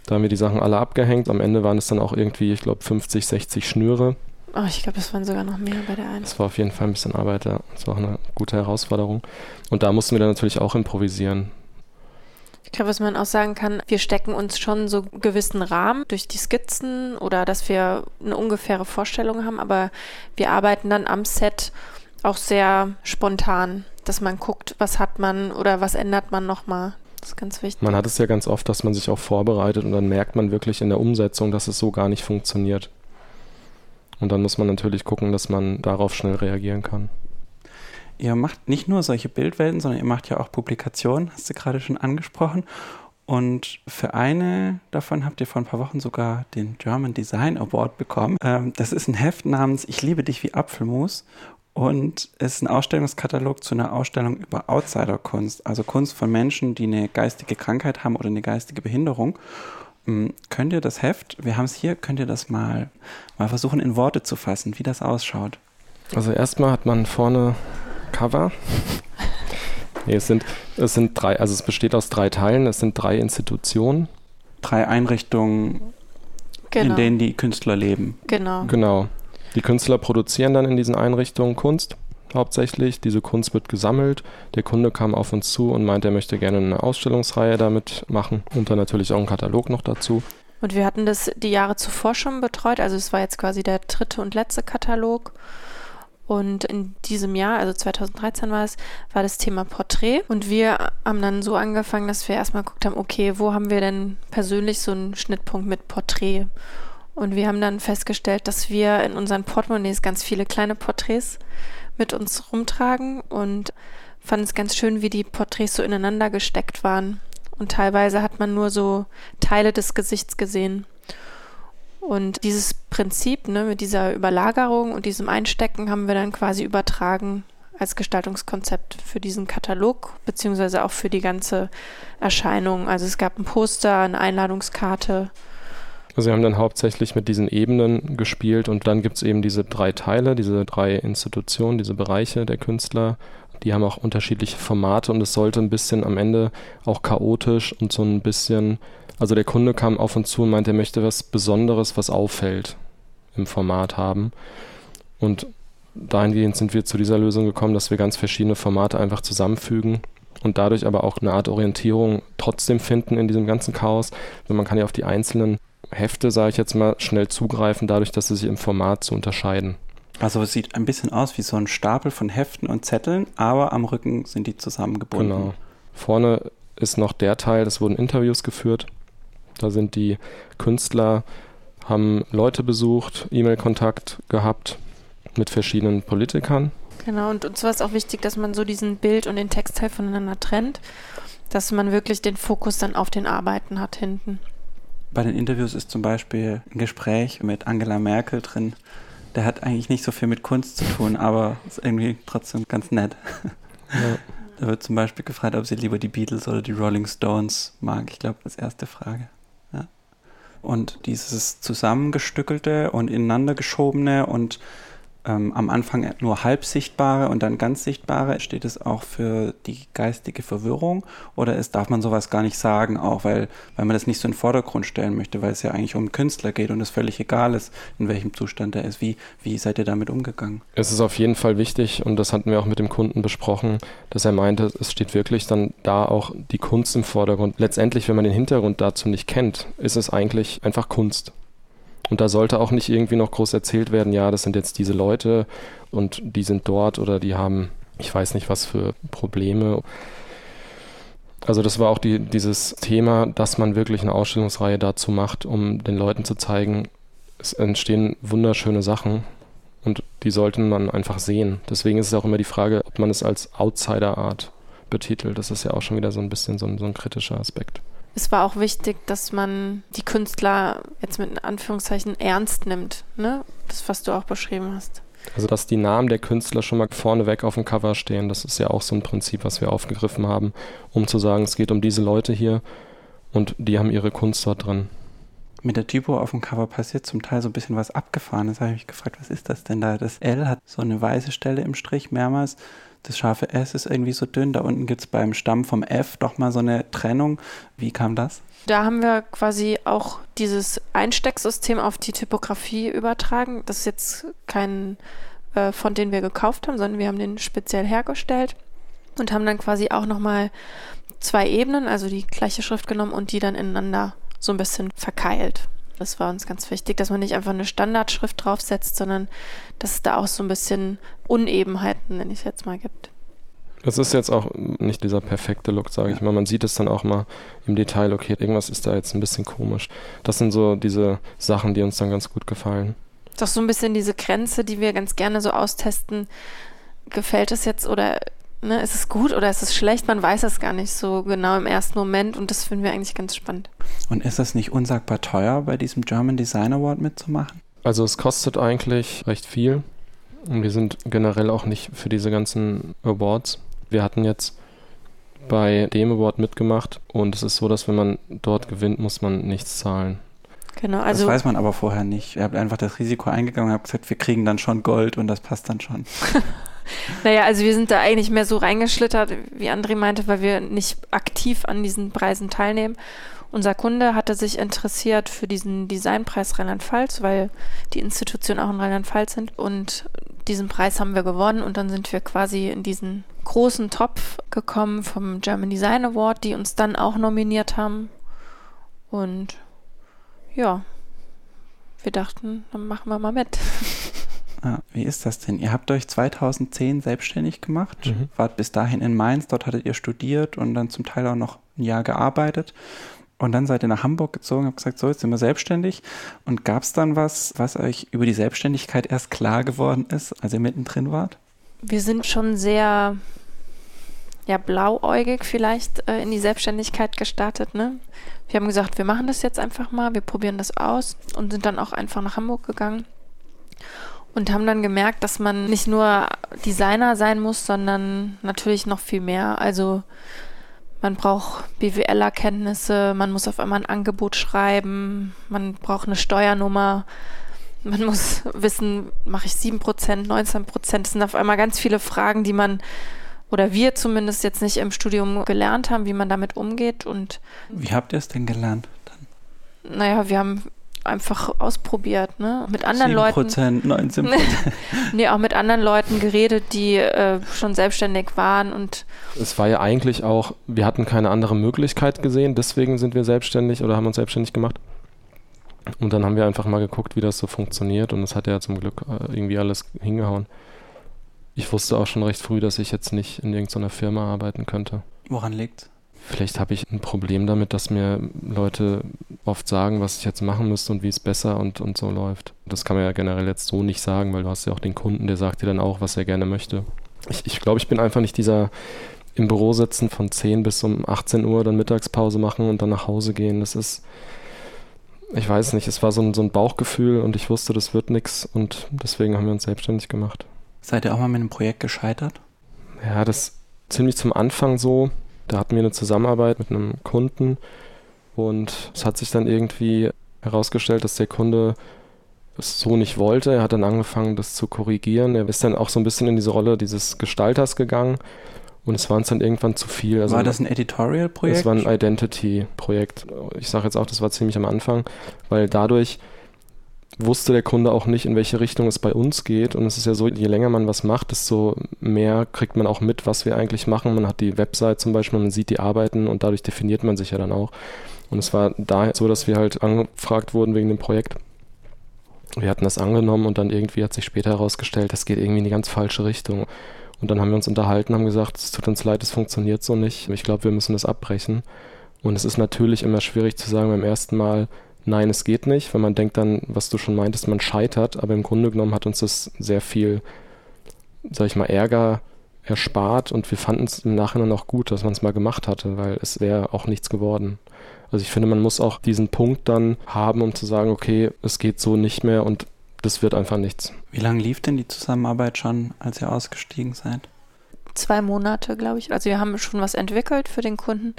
Da haben wir die Sachen alle abgehängt. Am Ende waren es dann auch irgendwie, ich glaube, 50, 60 Schnüre. Oh, ich glaube, es waren sogar noch mehr bei der einen. Das war auf jeden Fall ein bisschen Arbeit, ja. Das war auch eine gute Herausforderung. Und da mussten wir dann natürlich auch improvisieren. Ich glaube, was man auch sagen kann, wir stecken uns schon so gewissen Rahmen durch die Skizzen oder dass wir eine ungefähre Vorstellung haben, aber wir arbeiten dann am Set auch sehr spontan, dass man guckt, was hat man oder was ändert man nochmal. Das ist ganz wichtig. Man hat es ja ganz oft, dass man sich auch vorbereitet und dann merkt man wirklich in der Umsetzung, dass es so gar nicht funktioniert. Und dann muss man natürlich gucken, dass man darauf schnell reagieren kann. Ihr macht nicht nur solche Bildwelten, sondern ihr macht ja auch Publikationen, hast du gerade schon angesprochen. Und für eine davon habt ihr vor ein paar Wochen sogar den German Design Award bekommen. Ähm, das ist ein Heft namens Ich liebe dich wie Apfelmus. Und es ist ein Ausstellungskatalog zu einer Ausstellung über Outsiderkunst, also Kunst von Menschen, die eine geistige Krankheit haben oder eine geistige Behinderung. Hm, könnt ihr das Heft, wir haben es hier, könnt ihr das mal, mal versuchen in Worte zu fassen, wie das ausschaut? Also erstmal hat man vorne Cover. nee, es sind, es sind drei, also es besteht aus drei Teilen, es sind drei Institutionen. Drei Einrichtungen, genau. in denen die Künstler leben. Genau. Genau. Die Künstler produzieren dann in diesen Einrichtungen Kunst hauptsächlich. Diese Kunst wird gesammelt. Der Kunde kam auf uns zu und meinte, er möchte gerne eine Ausstellungsreihe damit machen und dann natürlich auch einen Katalog noch dazu. Und wir hatten das die Jahre zuvor schon betreut, also es war jetzt quasi der dritte und letzte Katalog. Und in diesem Jahr, also 2013 war es, war das Thema Porträt. Und wir haben dann so angefangen, dass wir erstmal geguckt haben, okay, wo haben wir denn persönlich so einen Schnittpunkt mit Porträt? Und wir haben dann festgestellt, dass wir in unseren Portemonnaies ganz viele kleine Porträts mit uns rumtragen und fanden es ganz schön, wie die Porträts so ineinander gesteckt waren. Und teilweise hat man nur so Teile des Gesichts gesehen. Und dieses Prinzip ne, mit dieser Überlagerung und diesem Einstecken haben wir dann quasi übertragen als Gestaltungskonzept für diesen Katalog, beziehungsweise auch für die ganze Erscheinung. Also es gab ein Poster, eine Einladungskarte. Also wir haben dann hauptsächlich mit diesen Ebenen gespielt und dann gibt es eben diese drei Teile, diese drei Institutionen, diese Bereiche der Künstler. Die haben auch unterschiedliche Formate und es sollte ein bisschen am Ende auch chaotisch und so ein bisschen, also der Kunde kam auf uns zu und meinte, er möchte was Besonderes, was auffällt im Format haben. Und dahingehend sind wir zu dieser Lösung gekommen, dass wir ganz verschiedene Formate einfach zusammenfügen und dadurch aber auch eine Art Orientierung trotzdem finden in diesem ganzen Chaos. Und man kann ja auf die einzelnen Hefte, sage ich jetzt mal, schnell zugreifen, dadurch, dass sie sich im Format zu unterscheiden. Also es sieht ein bisschen aus wie so ein Stapel von Heften und Zetteln, aber am Rücken sind die zusammengebunden. Genau. Vorne ist noch der Teil, es wurden Interviews geführt. Da sind die Künstler, haben Leute besucht, E-Mail-Kontakt gehabt mit verschiedenen Politikern. Genau, und uns war es auch wichtig, dass man so diesen Bild- und den Textteil voneinander trennt, dass man wirklich den Fokus dann auf den Arbeiten hat hinten. Bei den Interviews ist zum Beispiel ein Gespräch mit Angela Merkel drin. Der hat eigentlich nicht so viel mit Kunst zu tun, aber ist irgendwie trotzdem ganz nett. Ja. Da wird zum Beispiel gefragt, ob sie lieber die Beatles oder die Rolling Stones mag. Ich glaube, als erste Frage. Und dieses zusammengestückelte und ineinander geschobene und ähm, am Anfang nur halb sichtbare und dann ganz sichtbare. Steht es auch für die geistige Verwirrung oder ist, darf man sowas gar nicht sagen, auch weil, weil man das nicht so in den Vordergrund stellen möchte, weil es ja eigentlich um einen Künstler geht und es völlig egal ist, in welchem Zustand er ist. Wie, wie seid ihr damit umgegangen? Es ist auf jeden Fall wichtig und das hatten wir auch mit dem Kunden besprochen, dass er meinte, es steht wirklich dann da auch die Kunst im Vordergrund. Letztendlich, wenn man den Hintergrund dazu nicht kennt, ist es eigentlich einfach Kunst. Und da sollte auch nicht irgendwie noch groß erzählt werden, ja, das sind jetzt diese Leute und die sind dort oder die haben, ich weiß nicht was für Probleme. Also das war auch die, dieses Thema, dass man wirklich eine Ausstellungsreihe dazu macht, um den Leuten zu zeigen, es entstehen wunderschöne Sachen und die sollten man einfach sehen. Deswegen ist es auch immer die Frage, ob man es als Outsider-Art betitelt. Das ist ja auch schon wieder so ein bisschen so ein, so ein kritischer Aspekt es war auch wichtig, dass man die Künstler jetzt mit Anführungszeichen ernst nimmt, ne? Das, was du auch beschrieben hast. Also, dass die Namen der Künstler schon mal vorneweg auf dem Cover stehen, das ist ja auch so ein Prinzip, was wir aufgegriffen haben, um zu sagen, es geht um diese Leute hier und die haben ihre Kunst dort drin. Mit der Typo auf dem Cover passiert zum Teil so ein bisschen was Abgefahrenes. Da habe ich mich gefragt, was ist das denn da? Das L hat so eine weiße Stelle im Strich mehrmals das scharfe S ist irgendwie so dünn. Da unten gibt es beim Stamm vom F doch mal so eine Trennung. Wie kam das? Da haben wir quasi auch dieses Einstecksystem auf die Typografie übertragen. Das ist jetzt kein äh, Font, den wir gekauft haben, sondern wir haben den speziell hergestellt und haben dann quasi auch nochmal zwei Ebenen, also die gleiche Schrift genommen und die dann ineinander so ein bisschen verkeilt. Das war uns ganz wichtig, dass man nicht einfach eine Standardschrift draufsetzt, sondern dass es da auch so ein bisschen Unebenheiten, nenne ich es jetzt mal, gibt. Es ist jetzt auch nicht dieser perfekte Look, sage ich mal. Man sieht es dann auch mal im Detail, okay, irgendwas ist da jetzt ein bisschen komisch. Das sind so diese Sachen, die uns dann ganz gut gefallen. Doch so ein bisschen diese Grenze, die wir ganz gerne so austesten. Gefällt es jetzt oder ne, ist es gut oder ist es schlecht? Man weiß es gar nicht so genau im ersten Moment und das finden wir eigentlich ganz spannend. Und ist es nicht unsagbar teuer, bei diesem German Design Award mitzumachen? Also es kostet eigentlich recht viel und wir sind generell auch nicht für diese ganzen Awards. Wir hatten jetzt bei dem Award mitgemacht und es ist so, dass wenn man dort gewinnt, muss man nichts zahlen. Genau, also das weiß man aber vorher nicht. Ihr habt einfach das Risiko eingegangen und habt gesagt, wir kriegen dann schon Gold und das passt dann schon. Naja, also wir sind da eigentlich mehr so reingeschlittert, wie André meinte, weil wir nicht aktiv an diesen Preisen teilnehmen. Unser Kunde hatte sich interessiert für diesen Designpreis Rheinland-Pfalz, weil die Institutionen auch in Rheinland-Pfalz sind. Und diesen Preis haben wir gewonnen und dann sind wir quasi in diesen großen Topf gekommen vom German Design Award, die uns dann auch nominiert haben. Und ja, wir dachten, dann machen wir mal mit. Ah, wie ist das denn? Ihr habt euch 2010 selbstständig gemacht, mhm. wart bis dahin in Mainz, dort hattet ihr studiert und dann zum Teil auch noch ein Jahr gearbeitet. Und dann seid ihr nach Hamburg gezogen, habt gesagt, so, jetzt sind wir selbstständig. Und gab es dann was, was euch über die Selbstständigkeit erst klar geworden ist, als ihr mittendrin wart? Wir sind schon sehr ja, blauäugig vielleicht äh, in die Selbstständigkeit gestartet. Ne? Wir haben gesagt, wir machen das jetzt einfach mal, wir probieren das aus und sind dann auch einfach nach Hamburg gegangen und haben dann gemerkt, dass man nicht nur Designer sein muss, sondern natürlich noch viel mehr. Also man braucht BWL-Erkenntnisse, man muss auf einmal ein Angebot schreiben, man braucht eine Steuernummer, man muss wissen, mache ich 7%, 19%. Das sind auf einmal ganz viele Fragen, die man oder wir zumindest jetzt nicht im Studium gelernt haben, wie man damit umgeht. Und wie habt ihr es denn gelernt? Dann? Naja, wir haben einfach ausprobiert, ne? Mit anderen 7%, Leuten. 19 nee, auch mit anderen Leuten geredet, die äh, schon selbstständig waren und. Es war ja eigentlich auch, wir hatten keine andere Möglichkeit gesehen, deswegen sind wir selbstständig oder haben uns selbstständig gemacht. Und dann haben wir einfach mal geguckt, wie das so funktioniert und es hat ja zum Glück äh, irgendwie alles hingehauen. Ich wusste auch schon recht früh, dass ich jetzt nicht in irgendeiner Firma arbeiten könnte. Woran liegt's? Vielleicht habe ich ein Problem damit, dass mir Leute oft sagen, was ich jetzt machen müsste und wie es besser und, und so läuft. Das kann man ja generell jetzt so nicht sagen, weil du hast ja auch den Kunden, der sagt dir dann auch, was er gerne möchte. Ich, ich glaube, ich bin einfach nicht dieser im Büro sitzen von 10 bis um 18 Uhr, dann Mittagspause machen und dann nach Hause gehen. Das ist, ich weiß nicht, es war so ein, so ein Bauchgefühl und ich wusste, das wird nichts und deswegen haben wir uns selbstständig gemacht. Seid ihr auch mal mit einem Projekt gescheitert? Ja, das ziemlich zum Anfang so. Da hatten wir eine Zusammenarbeit mit einem Kunden und es hat sich dann irgendwie herausgestellt, dass der Kunde es so nicht wollte. Er hat dann angefangen, das zu korrigieren. Er ist dann auch so ein bisschen in diese Rolle dieses Gestalters gegangen und es war uns dann irgendwann zu viel. Also war das ein Editorial-Projekt? Es war ein Identity-Projekt. Ich sage jetzt auch, das war ziemlich am Anfang, weil dadurch wusste der Kunde auch nicht, in welche Richtung es bei uns geht. Und es ist ja so, je länger man was macht, desto mehr kriegt man auch mit, was wir eigentlich machen. Man hat die Website zum Beispiel, man sieht die Arbeiten und dadurch definiert man sich ja dann auch. Und es war daher so, dass wir halt angefragt wurden wegen dem Projekt. Wir hatten das angenommen und dann irgendwie hat sich später herausgestellt, das geht irgendwie in die ganz falsche Richtung. Und dann haben wir uns unterhalten, haben gesagt, es tut uns leid, es funktioniert so nicht. Ich glaube, wir müssen das abbrechen. Und es ist natürlich immer schwierig zu sagen beim ersten Mal, nein, es geht nicht, weil man denkt dann, was du schon meintest, man scheitert, aber im Grunde genommen hat uns das sehr viel, sag ich mal, Ärger erspart und wir fanden es im Nachhinein auch gut, dass man es mal gemacht hatte, weil es wäre auch nichts geworden. Also ich finde, man muss auch diesen Punkt dann haben, um zu sagen, okay, es geht so nicht mehr und das wird einfach nichts. Wie lange lief denn die Zusammenarbeit schon, als ihr ausgestiegen seid? Zwei Monate, glaube ich. Also wir haben schon was entwickelt für den Kunden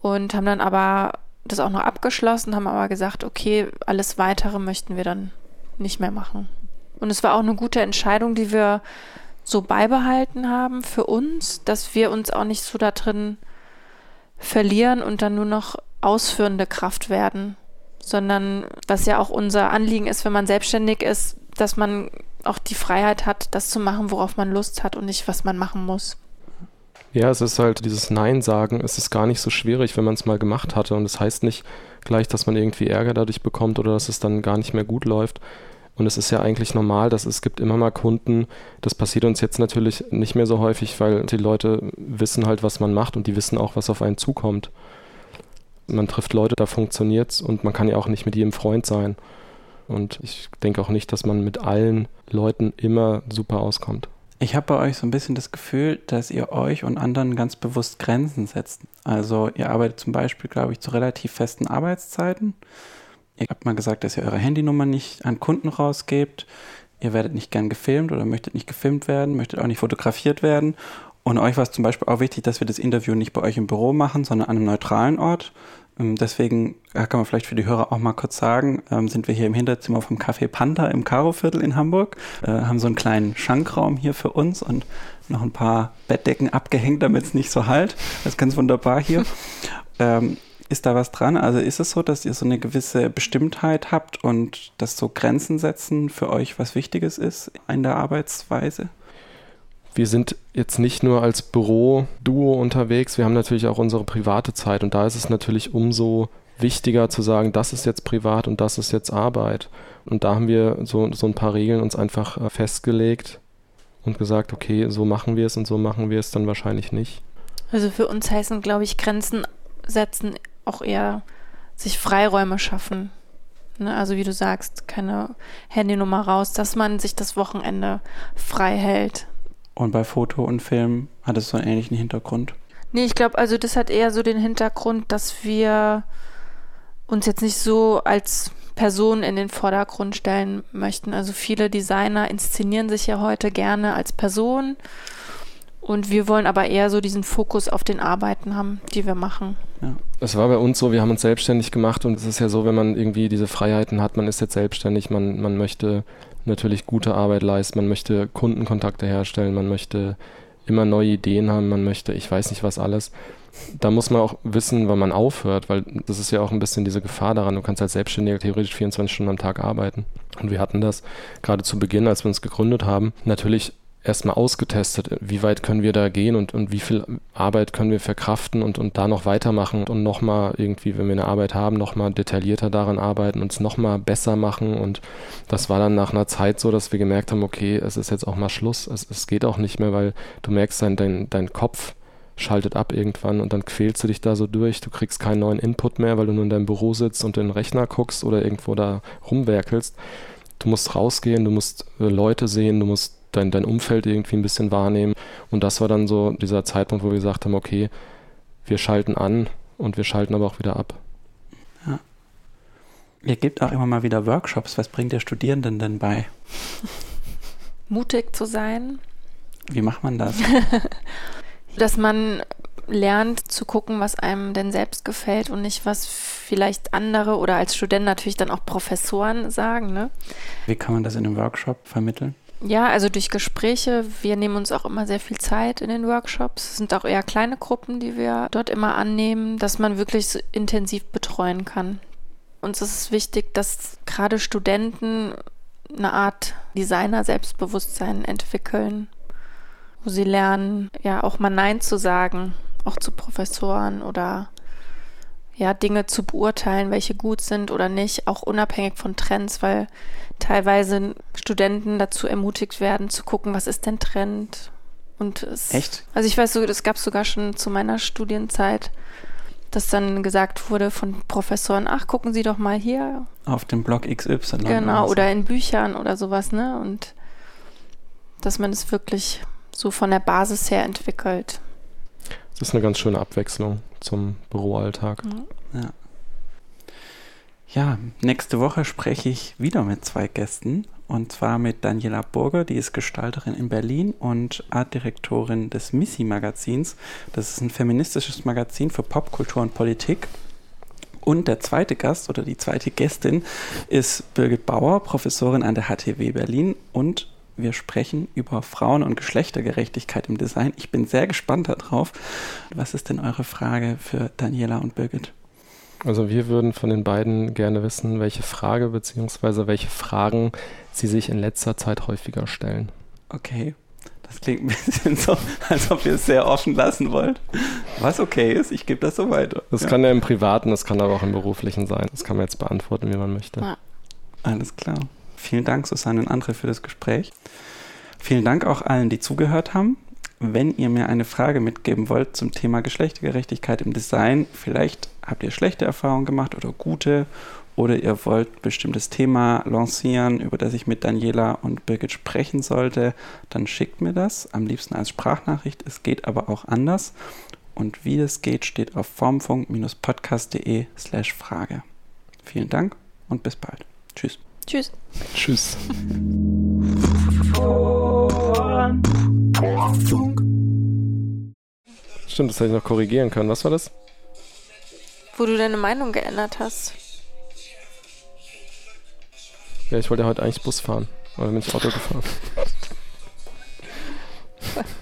und haben dann aber das auch noch abgeschlossen, haben aber gesagt, okay, alles weitere möchten wir dann nicht mehr machen. Und es war auch eine gute Entscheidung, die wir so beibehalten haben für uns, dass wir uns auch nicht so da drin verlieren und dann nur noch ausführende Kraft werden, sondern was ja auch unser Anliegen ist, wenn man selbstständig ist, dass man auch die Freiheit hat, das zu machen, worauf man Lust hat und nicht, was man machen muss. Ja, es ist halt dieses Nein sagen, es ist gar nicht so schwierig, wenn man es mal gemacht hatte. Und es das heißt nicht gleich, dass man irgendwie Ärger dadurch bekommt oder dass es dann gar nicht mehr gut läuft. Und es ist ja eigentlich normal, dass es gibt immer mal Kunden, das passiert uns jetzt natürlich nicht mehr so häufig, weil die Leute wissen halt, was man macht und die wissen auch, was auf einen zukommt. Man trifft Leute, da funktioniert es und man kann ja auch nicht mit jedem Freund sein. Und ich denke auch nicht, dass man mit allen Leuten immer super auskommt. Ich habe bei euch so ein bisschen das Gefühl, dass ihr euch und anderen ganz bewusst Grenzen setzt. Also ihr arbeitet zum Beispiel, glaube ich, zu relativ festen Arbeitszeiten. Ihr habt mal gesagt, dass ihr eure Handynummer nicht an Kunden rausgebt. Ihr werdet nicht gern gefilmt oder möchtet nicht gefilmt werden, möchtet auch nicht fotografiert werden. Und euch war es zum Beispiel auch wichtig, dass wir das Interview nicht bei euch im Büro machen, sondern an einem neutralen Ort. Ähm, deswegen kann man vielleicht für die Hörer auch mal kurz sagen, ähm, sind wir hier im Hinterzimmer vom Café Panda im Karoviertel in Hamburg, äh, haben so einen kleinen Schankraum hier für uns und noch ein paar Bettdecken abgehängt, damit es nicht so halt. Das ist ganz wunderbar hier. ähm, ist da was dran? Also ist es so, dass ihr so eine gewisse Bestimmtheit habt und dass so Grenzen setzen für euch was Wichtiges ist in der Arbeitsweise? Wir sind jetzt nicht nur als Büro-Duo unterwegs, wir haben natürlich auch unsere private Zeit und da ist es natürlich umso wichtiger zu sagen, das ist jetzt privat und das ist jetzt Arbeit. Und da haben wir so, so ein paar Regeln uns einfach äh, festgelegt und gesagt, okay, so machen wir es und so machen wir es dann wahrscheinlich nicht. Also für uns heißen, glaube ich, Grenzen setzen auch eher sich Freiräume schaffen. Ne? Also wie du sagst, keine Handynummer raus, dass man sich das Wochenende frei hält. Und bei Foto und Film hat es so einen ähnlichen Hintergrund. Nee, ich glaube, also das hat eher so den Hintergrund, dass wir uns jetzt nicht so als Person in den Vordergrund stellen möchten. Also viele Designer inszenieren sich ja heute gerne als Person und wir wollen aber eher so diesen Fokus auf den Arbeiten haben, die wir machen. Ja. Es war bei uns so, wir haben uns selbstständig gemacht und es ist ja so, wenn man irgendwie diese Freiheiten hat, man ist jetzt selbstständig, man, man möchte natürlich gute Arbeit leisten, man möchte Kundenkontakte herstellen, man möchte immer neue Ideen haben, man möchte, ich weiß nicht was alles. Da muss man auch wissen, wann man aufhört, weil das ist ja auch ein bisschen diese Gefahr daran. Du kannst als Selbstständiger theoretisch 24 Stunden am Tag arbeiten. Und wir hatten das gerade zu Beginn, als wir uns gegründet haben, natürlich erstmal ausgetestet, wie weit können wir da gehen und, und wie viel Arbeit können wir verkraften und, und da noch weitermachen und nochmal irgendwie, wenn wir eine Arbeit haben, nochmal detaillierter daran arbeiten, uns nochmal besser machen. Und das war dann nach einer Zeit so, dass wir gemerkt haben, okay, es ist jetzt auch mal Schluss, es, es geht auch nicht mehr, weil du merkst, dein, dein, dein Kopf schaltet ab irgendwann und dann quälst du dich da so durch, du kriegst keinen neuen Input mehr, weil du nur in deinem Büro sitzt und in den Rechner guckst oder irgendwo da rumwerkelst. Du musst rausgehen, du musst äh, Leute sehen, du musst dein, dein Umfeld irgendwie ein bisschen wahrnehmen. Und das war dann so dieser Zeitpunkt, wo wir gesagt haben, okay, wir schalten an und wir schalten aber auch wieder ab. Ja. Ihr gebt auch immer mal wieder Workshops. Was bringt ihr Studierenden denn bei? Mutig zu sein. Wie macht man das? Dass man lernt zu gucken, was einem denn selbst gefällt und nicht, was vielleicht andere oder als Student natürlich dann auch Professoren sagen. Ne? Wie kann man das in einem Workshop vermitteln? Ja, also durch Gespräche. Wir nehmen uns auch immer sehr viel Zeit in den Workshops. Es sind auch eher kleine Gruppen, die wir dort immer annehmen, dass man wirklich so intensiv betreuen kann. Uns ist es wichtig, dass gerade Studenten eine Art Designer-Selbstbewusstsein entwickeln, wo sie lernen, ja auch mal Nein zu sagen, auch zu Professoren oder ja, Dinge zu beurteilen, welche gut sind oder nicht, auch unabhängig von Trends, weil teilweise Studenten dazu ermutigt werden, zu gucken, was ist denn Trend. Und es, Echt? Also ich weiß so, das gab es sogar schon zu meiner Studienzeit, dass dann gesagt wurde von Professoren, ach, gucken Sie doch mal hier. Auf dem Blog XY. Genau, oder in Büchern oder sowas, ne? Und dass man es wirklich so von der Basis her entwickelt. Das ist eine ganz schöne Abwechslung zum Büroalltag. Ja. Ja, nächste Woche spreche ich wieder mit zwei Gästen. Und zwar mit Daniela Burger, die ist Gestalterin in Berlin und Artdirektorin des Missy Magazins. Das ist ein feministisches Magazin für Popkultur und Politik. Und der zweite Gast oder die zweite Gästin ist Birgit Bauer, Professorin an der HTW Berlin und wir sprechen über Frauen- und Geschlechtergerechtigkeit im Design. Ich bin sehr gespannt darauf. Was ist denn eure Frage für Daniela und Birgit? Also wir würden von den beiden gerne wissen, welche Frage bzw. welche Fragen sie sich in letzter Zeit häufiger stellen. Okay. Das klingt ein bisschen so, als ob ihr es sehr offen lassen wollt. Was okay ist, ich gebe das so weiter. Das ja. kann ja im Privaten, das kann aber auch im Beruflichen sein. Das kann man jetzt beantworten, wie man möchte. Ja. Alles klar. Vielen Dank, Susanne und Andre, für das Gespräch. Vielen Dank auch allen, die zugehört haben. Wenn ihr mir eine Frage mitgeben wollt zum Thema Geschlechtergerechtigkeit im Design, vielleicht habt ihr schlechte Erfahrungen gemacht oder gute, oder ihr wollt ein bestimmtes Thema lancieren, über das ich mit Daniela und Birgit sprechen sollte, dann schickt mir das, am liebsten als Sprachnachricht. Es geht aber auch anders. Und wie das geht, steht auf formfunk-podcast.de slash Frage. Vielen Dank und bis bald. Tschüss. Tschüss. Tschüss. Stimmt, das hätte ich noch korrigieren können. Was war das? Wo du deine Meinung geändert hast. Ja, ich wollte ja heute eigentlich Bus fahren. Oder bin ich Auto gefahren?